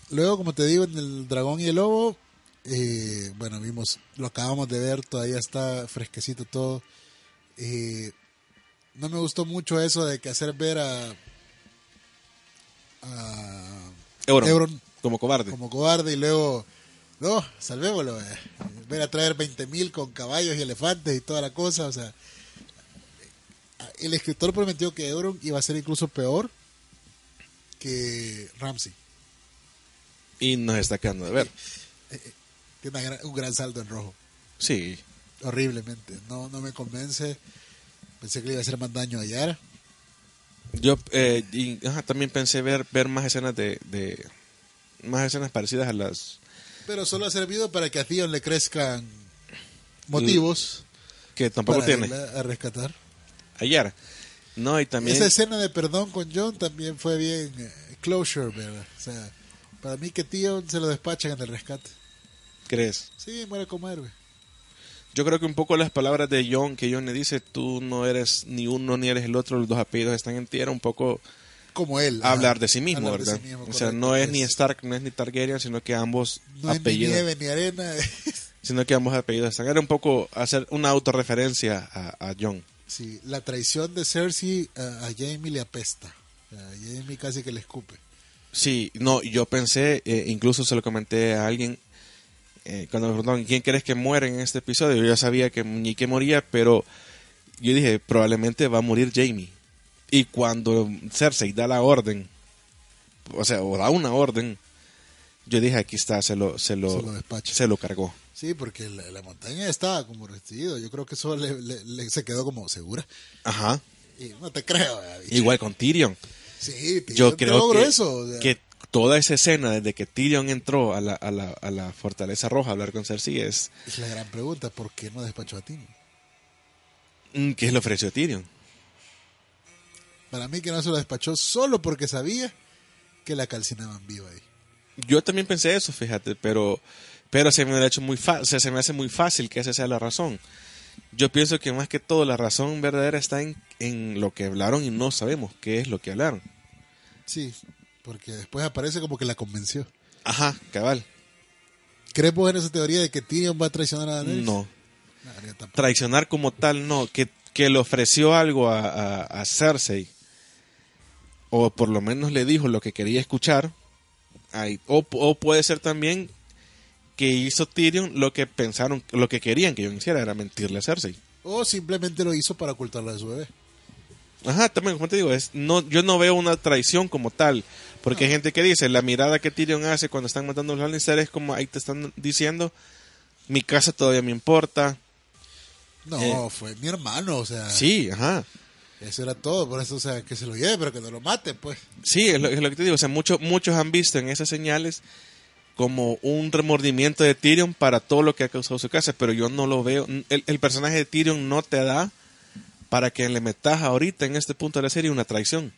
luego, como te digo, en el Dragón y el Lobo, eh, bueno, vimos, lo acabamos de ver, todavía está fresquecito todo. Eh, no me gustó mucho eso de que hacer ver a, a Euron, Euron como cobarde. como cobarde y luego, no, salvémoslo. eh. Ver a traer 20.000 con caballos y elefantes y toda la cosa, o sea. El escritor prometió que Euron iba a ser incluso peor que Ramsey. Y nos está quedando de ver. Tiene una gran- un gran saldo en rojo. Sí. Horriblemente. No, no me convence. Pensé que le iba a hacer más daño a Yara. Yo eh, y, ajá, también pensé ver, ver más escenas de, de- más escenas parecidas a las Pero solo ha servido para que a Theon le crezcan motivos que tampoco para tiene. a rescatar. Ayer. No, y también Esa escena de perdón con John también fue bien eh, closure, ¿verdad? O sea, para mí que Tío se lo despachan en el rescate. crees. Sí, muere como héroe. Yo creo que un poco las palabras de John, que John le dice, tú no eres ni uno ni eres el otro, los dos apellidos están en ti, era un poco Como él. hablar ajá. de sí mismo, ¿verdad? sí mismo, o sea, no es ni pues. Stark, no es ni Targaryen, sino que ambos No es ni apellidos, nieve ni arena. [laughs] sino que ambos apellidos están. Era un poco hacer una autorreferencia a, a John. sí, la traición de Cersei a, a Jamie le apesta. A Jamie casi que le escupe. Sí, no, yo pensé, eh, incluso se lo comenté a alguien, eh, cuando me preguntaron quién crees que muere en este episodio, yo ya sabía que Muñique moría, pero yo dije, probablemente va a morir Jamie. Y cuando Cersei da la orden, o sea, o da una orden, yo dije, aquí está, se lo, se lo, Se lo se lo cargó. Sí, porque la, la montaña estaba como restringido. Yo creo que eso le, le- le- se quedó como segura. Ajá. Y no te creo. eh. Igual con Tyrion. Sí, Yo creo logro que, eso. o sea, que toda esa escena, desde que Tyrion entró a la, a la, a la Fortaleza Roja a hablar con Cersei, es Es la gran pregunta. ¿Por qué no despachó a Tini? mm, ¿qué le ofreció Tyrion? Para mí que no se lo despachó solo porque sabía que la calcinaban viva ahí. Yo también pensé eso, fíjate, pero, pero se me ha hecho muy fa- o sea, se me hace muy fácil que esa sea la razón. Yo pienso que más que todo la razón verdadera está en, en lo que hablaron y no sabemos qué es lo que hablaron. Sí, porque después aparece como que la convenció. Ajá, cabal. ¿Crees vos en esa teoría de que Tyrion va a traicionar a Daenerys? No. Traicionar como tal, no. Que, que le ofreció algo a, a, a Cersei. O por lo menos le dijo lo que quería escuchar. Ahí. O, o puede ser también que hizo Tyrion lo que pensaron, lo que querían que yo hiciera, era mentirle a Cersei. O simplemente lo hizo para ocultarla de su bebé. Ajá, también, como te digo, es, no, yo no veo una traición como tal. Porque hay gente que dice, la mirada que Tyrion hace cuando están matando a los Lannister es como ahí te están diciendo, mi casa todavía me importa. No, Eh. fue mi hermano, o sea, Sí, ajá. eso era todo, por eso, o sea, que se lo lleve, pero que no lo mate, pues. Sí, es lo, es lo que te digo. O sea, muchos muchos han visto en esas señales como un remordimiento de Tyrion para todo lo que ha causado su casa, pero yo no lo veo. El, el personaje de Tyrion no te da para que le metas ahorita en este punto de la serie una traición.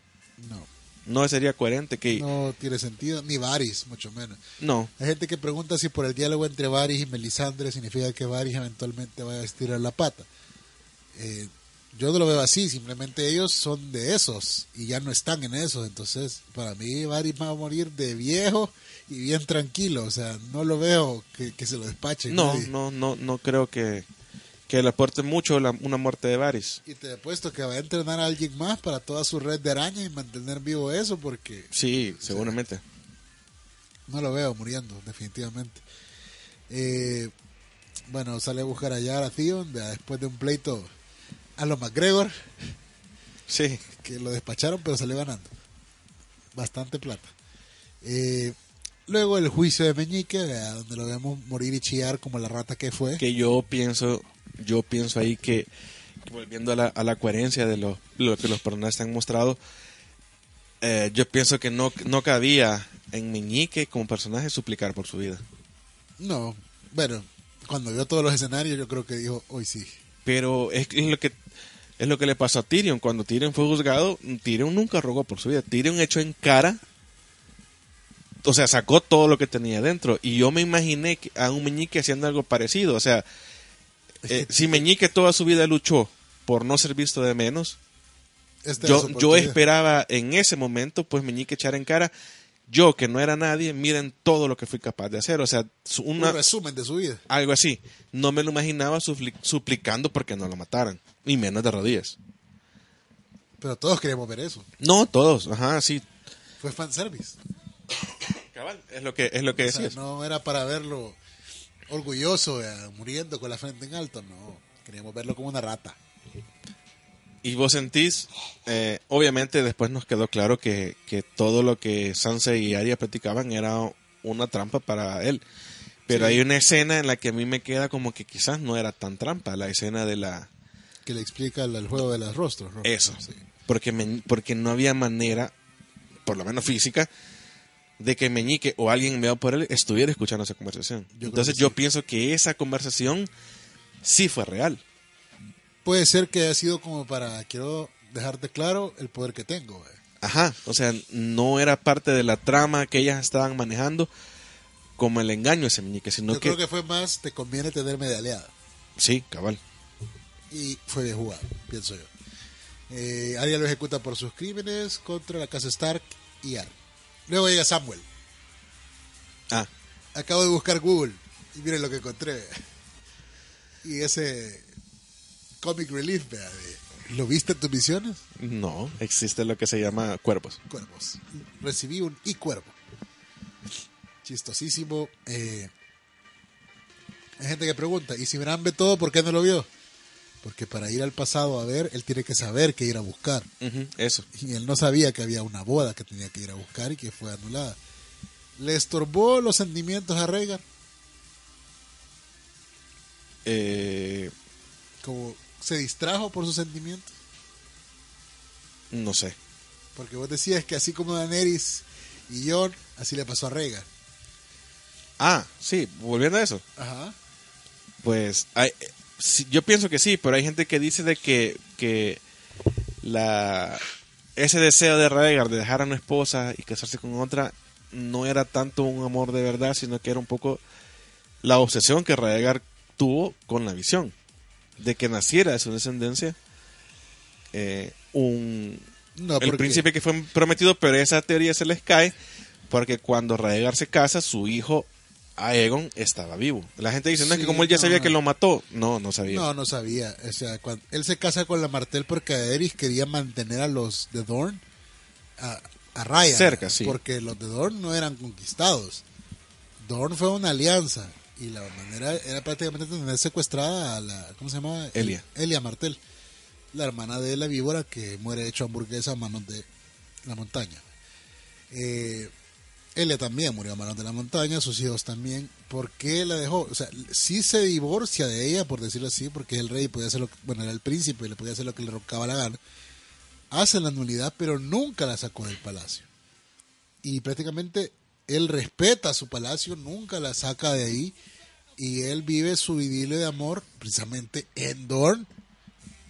No, No sería coherente que... No. no tiene sentido, ni Varys, mucho menos. Hay gente que pregunta si por el diálogo entre Varys y Melisandre significa que Varys eventualmente vaya a estirar la pata. Eh, yo no lo veo así, simplemente ellos son de esos y ya no están en eso. Entonces, para mí, Varys va a morir de viejo y bien tranquilo. O sea, no lo veo que, que se lo despache. No, nadie. no, no, no creo que, que le aporte mucho la- una muerte de Varys. Y te he puesto que va a entrenar a alguien más para toda su red de araña y mantener vivo eso porque Sí, seguramente. no lo veo muriendo, definitivamente. Eh, bueno, sale a buscar a Yara Theon de- después de un pleito a los McGregor, Sí. que lo despacharon pero salió ganando. Bastante plata. Eh, luego el juicio de Meñique, donde lo vemos morir y chillar como la rata que fue. que yo pienso yo pienso ahí que volviendo a la, a la coherencia de lo, lo que los personajes han mostrado eh, yo pienso que no, no cabía en Meñique como personaje suplicar por su vida No, bueno, cuando vio todos los escenarios yo creo que dijo, hoy sí. pero es, es lo que es lo que le pasó a Tyrion cuando Tyrion fue juzgado Tyrion nunca rogó por su vida Tyrion echó en cara o sea sacó todo lo que tenía dentro y yo me imaginé que- a un Meñique haciendo algo parecido o sea eh, [laughs] si Meñique toda su vida luchó por no ser visto de menos yo, yo esperaba en ese momento, pues Meñique echar en cara, yo que no era nadie, miren todo lo que fui capaz de hacer. O sea, una, un resumen de su vida. algo así. No me lo imaginaba supli- suplicando porque no lo mataran, ni menos de rodillas. Pero todos queremos ver eso. No, todos, ajá, sí. Fue fanservice. Cabal, es lo que, es lo que O sea, decías. no era para verlo orgulloso, vea, muriendo con la frente en alto, no. Queríamos verlo como una rata. Y vos sentís, eh, obviamente después nos quedó claro que, que todo lo que Sansa y Arya platicaban era una trampa para él. Pero Sí. hay una escena en la que a mí me queda como que quizás no era tan trampa, la escena de la... Que le explica el, el juego de los rostros. ¿no? Eso, Sí. porque, me- porque no había manera, por lo menos física, de que Meñique o alguien enviado por él estuviera escuchando esa conversación. creo Entonces yo sí. pienso que esa conversación sí fue real. Puede ser que haya sido como para, quiero dejarte claro el poder que tengo. vea. Ajá, o sea, no era parte de la trama que ellas estaban manejando como el engaño a ese Meñique, sino Yo que, creo que fue más, te conviene tenerme de aliada. Sí, cabal. Y fue bien jugado, pienso yo. Eh, Arya lo ejecuta por sus crímenes contra la casa Stark y Ar. Luego llega Samuel. Ah, Acabo de buscar Google y miren lo que encontré. Y ese comic relief, ¿lo viste en tus misiones? no, existe lo que se llama cuervos. Cuervos. Recibí un y cuervo. Chistosísimo. Eh, hay gente que pregunta, ¿y si Bran ve todo, por qué no lo vio? Porque para ir al pasado a ver, él tiene que saber qué ir a buscar. Eso. Y él no sabía que había una boda que tenía que ir a buscar y que fue anulada. ¿Le estorbó los sentimientos a Rhaegar? Eh, Como se distrajo por sus sentimientos. no sé. Porque vos decías que así como Daenerys y Jon, así le pasó a Rhaegar. Ah, sí, volviendo a eso. Ajá. Pues hay- sí, yo pienso que sí, pero hay gente que dice de que, que la ese deseo de Rhaegar de dejar a una esposa y casarse con otra no era tanto un amor de verdad, sino que era un poco la obsesión que Rhaegar tuvo con la visión. De que naciera de su descendencia eh, un No, el príncipe que fue prometido, pero esa teoría se les cae porque cuando Rhaegar se casa, su hijo Aegon estaba vivo. La gente dice, no es que como él ya no. sabía que lo mató. No, no sabía. No, no sabía. O sea, cuando él se casa con la Martel porque Daenerys quería mantener a los de Dorn a, a raya. Cerca, sí. Porque los de Dorn no eran conquistados. Dorn fue una alianza y la manera era prácticamente tener secuestrada a la, ¿cómo se llama? Elia. Elia Martel, la hermana de la víbora que muere hecho hamburguesa a manos de la montaña. Eh, Elia también murió a manos de la montaña, sus hijos también. ¿Por qué la dejó? O sea, sí se divorcia de ella, por decirlo así, porque el rey podía hacer lo que, bueno, era el príncipe y le podía hacer lo que le rocaba la gana. Hace la nulidad, pero nunca la sacó del palacio. Y prácticamente él respeta su palacio, nunca la saca de ahí. Y él vive su idilio de amor precisamente en Dorn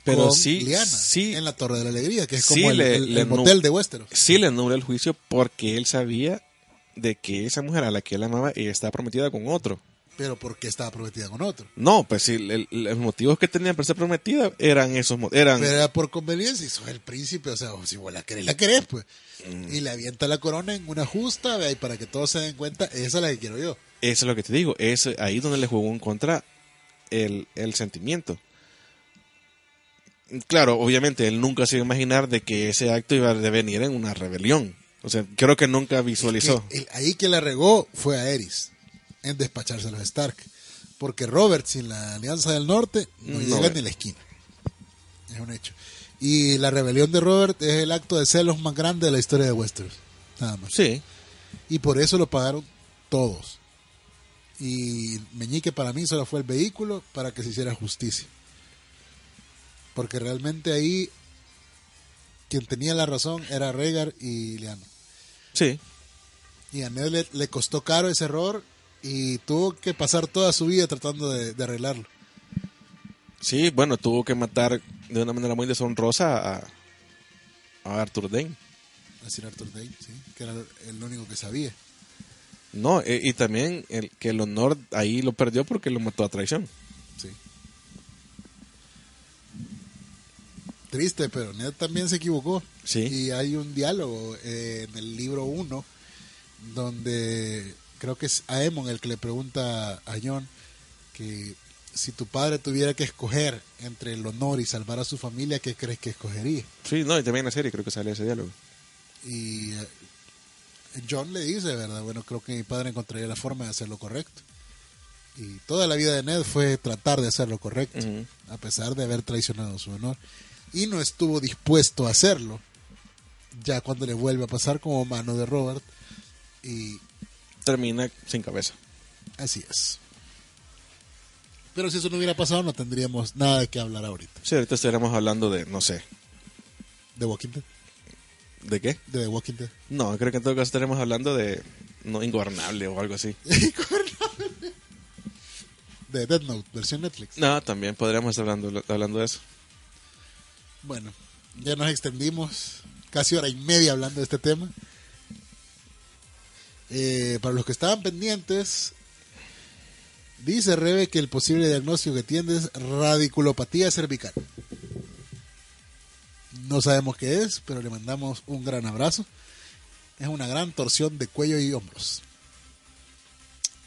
Pero sí, sí, en la Torre de la Alegría, que es sí como el, el- le el motel de Westeros. sí le nubla el juicio porque él sabía de que esa mujer a la que él amaba estaba prometida con otro. Pero porque estaba prometida con otro. No, pues sí, el- el- los motivos que tenía para ser prometida eran esos eran Pero era por conveniencia y sos el príncipe, o sea, si vos la querés, la querés, pues. Mm. Y le avienta la corona en una justa, y para que todos se den cuenta, esa es la que quiero yo. Eso es lo que te digo, es ahí donde le jugó en contra el, el sentimiento. Claro, obviamente él nunca se iba a imaginar de que ese acto iba a devenir en una rebelión. O sea, creo que nunca visualizó. Que el- ahí que la regó fue a Eris, en despacharse a los Stark. Porque Robert, sin la Alianza del Norte, no, No llega ni la esquina. Es un hecho. Y la rebelión de Robert es el acto de celos más grande de la historia de Westeros. Nada más. Sí, Y por eso lo pagaron todos. Y Meñique para mí solo fue el vehículo para que se hiciera justicia. Porque realmente ahí quien tenía la razón era Rhaegar y Liano. Sí. Y a Ned le, le costó caro ese error y tuvo que pasar toda su vida tratando de, de arreglarlo. Sí, bueno, tuvo que matar de una manera muy deshonrosa a, a Arthur Dane. Así era Arthur Dane, ¿sí? que era el único que sabía. No, e- y también el, que el honor ahí lo perdió porque lo mató a traición. Triste, pero Ned también se equivocó. Sí. Y hay un diálogo eh, en el libro 1 donde creo que es Aemon el que le pregunta a Jon que si tu padre tuviera que escoger entre el honor y salvar a su familia, ¿qué crees que escogería? Sí, no, y también en la serie creo que sale ese diálogo. Y eh, John le dice, ¿verdad? Bueno, creo que mi padre encontraría la forma de hacer lo correcto. Y toda la vida de Ned fue tratar de hacer lo correcto, Ujú. a pesar de haber traicionado su honor. Y no estuvo dispuesto a hacerlo, ya cuando le vuelve a pasar como mano de Robert. Y Termina sin cabeza. así es. Pero si eso no hubiera pasado, no tendríamos nada de qué hablar ahorita. Sí, ahorita estaríamos hablando de, no sé, ¿De Walking Dead? ¿de qué? De The Walking Dead. No, creo que en todo caso estaremos hablando de no ingobernable o algo así. [laughs] De Dead Note, versión Netflix. No, también podríamos estar hablando, hablando de eso. Bueno, ya nos extendimos casi hora y media hablando de este tema. Eh, para los que estaban pendientes, Dice Rebe que el posible diagnóstico que tiene es radiculopatía cervical. No sabemos qué es, pero le mandamos un gran abrazo. Es una gran torsión de cuello y hombros.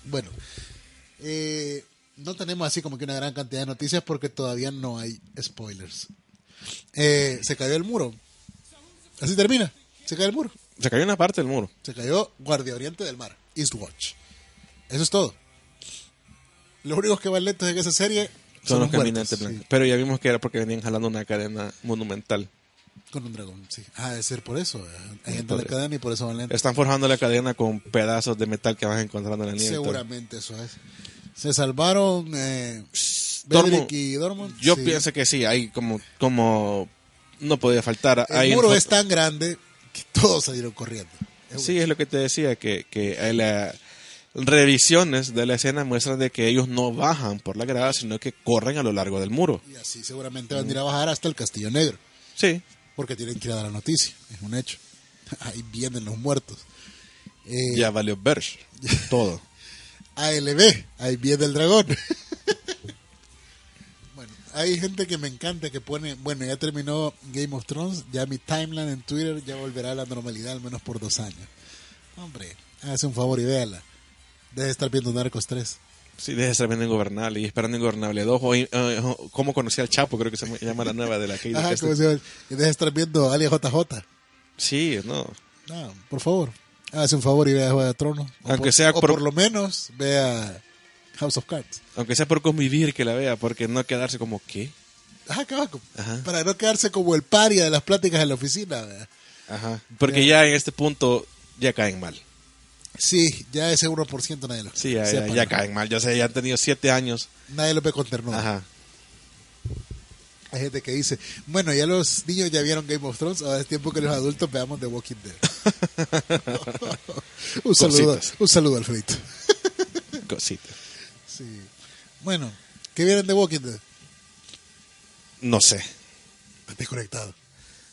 Bueno, eh, no tenemos así como que una gran cantidad de noticias porque todavía no hay spoilers. Eh, se cayó el muro. Así termina. Se cayó el muro. Se cayó una parte del muro. Se cayó Guardia Oriente del Mar. Eastwatch. Eso es todo. Los únicos que van lentos en esa serie Son, los caminantes sí. Pero ya vimos que era porque venían jalando una cadena monumental. con un dragón, sí. Ah, debe ser por eso. Hay gente en la cadena y por eso van lentos. Están forjando la cadena con pedazos de metal que vas encontrando en la nieve. Seguramente eso es. Se salvaron eh, Dortmund. Y Dortmund. Yo Sí. pienso que sí, hay como, como no podía faltar. El muro es tan grande que todos salieron corriendo. Es Sí, es lo que te decía, que, que hay la- revisiones de la escena muestran de que ellos no bajan por la grada, sino que corren a lo largo del muro. Y así seguramente van a ir a bajar hasta el Castillo Negro. Sí, Porque tienen que ir a dar la noticia. Es un hecho. [laughs] Ahí vienen los muertos. Eh, ya valió Bersh. Todo. [laughs] ALB, ahí viene el dragón. [laughs] hay gente que me encanta que pone, bueno, ya terminó Game of Thrones, ya mi timeline en Twitter ya volverá a la normalidad al menos por dos años. Hombre, hágase un favor y véala. Deje de estar viendo Narcos 3. Sí, deja de estar viendo Ingobernable y esperando Ingobernable 2. O, eh, eh, ¿Cómo conocí al Chapo? Creo que se llama la nueva de la que Ajá, [laughs] ¿cómo se llama? Y deje de estar viendo Alias JJ. Sí, no. No, por favor, hágase un favor y vea Juego de Tronos. O Aunque por- sea o por- por lo menos vea House of Cards. Aunque sea por convivir que la vea, porque no quedarse como, ¿qué? Ajá, cabaco. Ajá. Para no quedarse como el paria de las pláticas en la oficina. ¿verdad? Ajá. Porque ya en este punto ya caen mal. Sí, ya ese 1% nadie lo Sí, ya, caen mal. Ya sé, ya han tenido siete años. Nadie lo ve con ternura. Ajá. Hay gente que dice, bueno, ya los niños ya vieron Game of Thrones, ahora es tiempo que los adultos veamos The Walking Dead. [laughs] [laughs] un saludo, un saludo, Alfredito. Cosita. Sí. Bueno, ¿qué vieron de Walking Dead? No sé. Desconectado.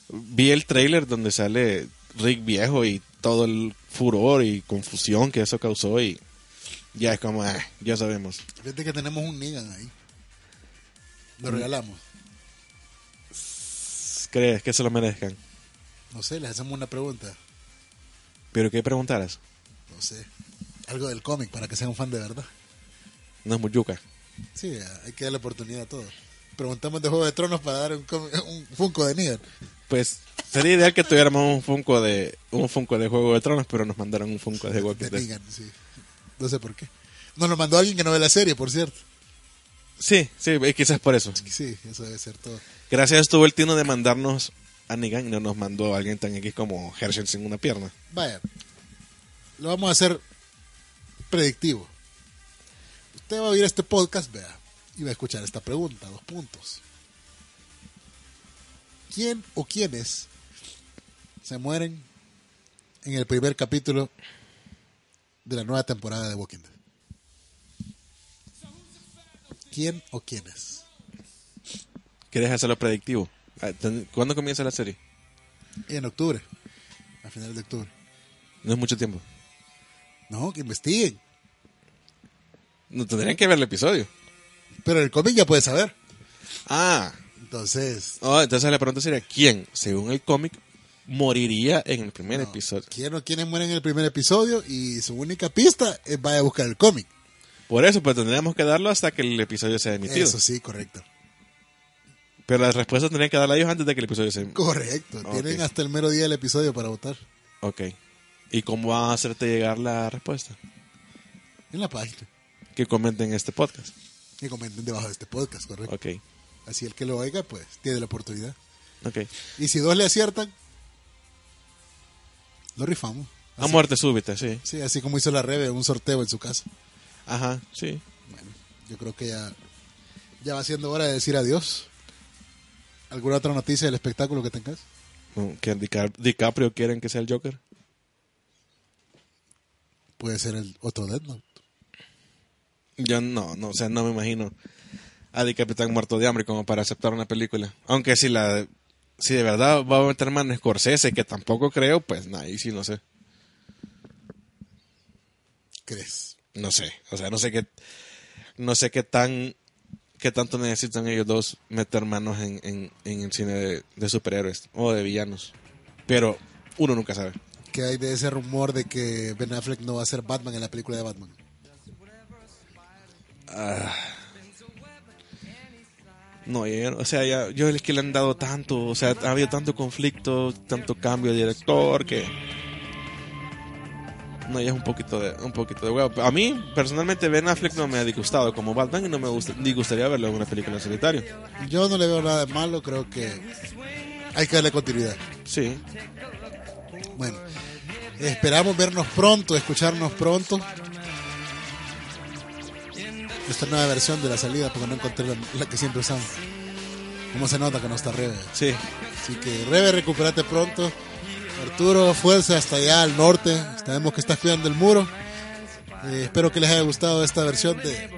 Vi el trailer donde sale Rick viejo y todo el furor y confusión que eso causó y ya es como, ah, ya sabemos. Fíjate que tenemos un Negan ahí. Lo regalamos. ¿Crees que se lo merezcan? No sé, les hacemos una pregunta. Pero ¿qué preguntaras? No sé. Algo del cómic para que sean un fan de verdad. No es Muyuca. Sí, hay que darle oportunidad a todos. Preguntamos de Juego de Tronos para dar un, un Funko de Negan. Pues sería ideal que tuviéramos un Funko de un Funko de Juego de Tronos, pero nos mandaron un Funko de Walking de. Negan, sí. No sé por qué. Nos lo mandó alguien que no ve la serie, por cierto. Sí, sí, quizás por eso. Sí, eso debe ser todo. Gracias estuvo el tino de mandarnos a Negan y no nos mandó a alguien tan X como Herschel sin una pierna. Vaya, lo vamos a hacer predictivo. Usted va a oír este podcast, vea, y va a escuchar esta pregunta, dos puntos. ¿Quién o quiénes se mueren en el primer capítulo de la nueva temporada de Walking Dead? ¿Quién o quiénes? ¿Quieres hacerlo predictivo? Ah, ¿Cuándo comienza la serie? En octubre, a finales de octubre. No es mucho tiempo. No, que investiguen. No tendrían que ver el episodio. Pero el cómic ya puede saber. Ah, Entonces, oh, entonces la pregunta sería, ¿quién, según el cómic, moriría en el primer No, episodio? ¿Quién o quiénes mueren en el primer episodio? Y su única pista es vaya a buscar el cómic. Por eso, pues tendríamos que darlo hasta que el episodio sea emitido. Eso sí, correcto. Pero las respuestas tendrían que darla ellos antes de que el episodio se Correcto. Ok. Tienen hasta el mero día del episodio para votar. Ok. ¿Y cómo van a hacerte llegar la respuesta? En la página. Que comenten este podcast. Y comenten debajo de este podcast, correcto. Ok. Así el que lo oiga, pues, tiene la oportunidad. Ok. Y si dos le aciertan, lo rifamos. A muerte súbita, sí. Sí, así como hizo la Rebe, un sorteo en su casa. Ajá, sí. Bueno, yo creo que ya, ya va siendo hora de decir adiós. ¿Alguna otra noticia del espectáculo que tengas? Mm, Que Dica- DiCaprio quieren que sea el Joker. Puede ser el otro Death Note. Yo no, no, o sea, no me imagino a DiCaprio tan muerto de hambre como para aceptar una película. Aunque si la si de verdad va a meter mano Scorsese, que tampoco creo, pues nada, ahí sí no sé. ¿Crees? No sé, o sea, no sé qué no sé qué tan qué tanto necesitan ellos dos meter manos en, en, en el cine de, de superhéroes o de villanos. Pero uno nunca sabe. Que hay de ese rumor de que Ben Affleck no va a ser Batman en la película de Batman. No, yo- o sea, ya, yo es que le han dado tanto, o sea, ha habido tanto conflicto, tanto cambio de director que no, ya es un poquito de un poquito de huevo. A mí personalmente Ben Affleck no me ha disgustado como Batman y no me gusta, disgustaría verlo en una película en solitario. Yo no le veo nada de malo, creo que hay que darle continuidad. Sí, Bueno, esperamos vernos pronto, escucharnos pronto. Esta nueva versión de la salida, porque no encontré la, la que siempre usamos. ¿Cómo se nota que no está Rebe? sí. Así que Rebe, recupérate pronto. Arturo, fuerza hasta allá al norte. Sabemos que estás cuidando el muro. Eh, espero que les haya gustado esta versión de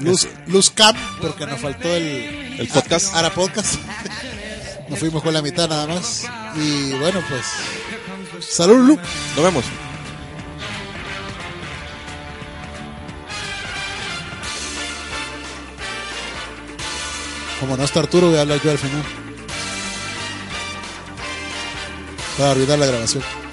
Luz, Luz Camp, porque nos faltó el, El podcast. Ara Podcast. Nos fuimos con la mitad nada más. Y bueno, pues. Salud, Lu. Nos vemos. Como no está Arturo, voy a hablar yo al final. Para olvidar la grabación.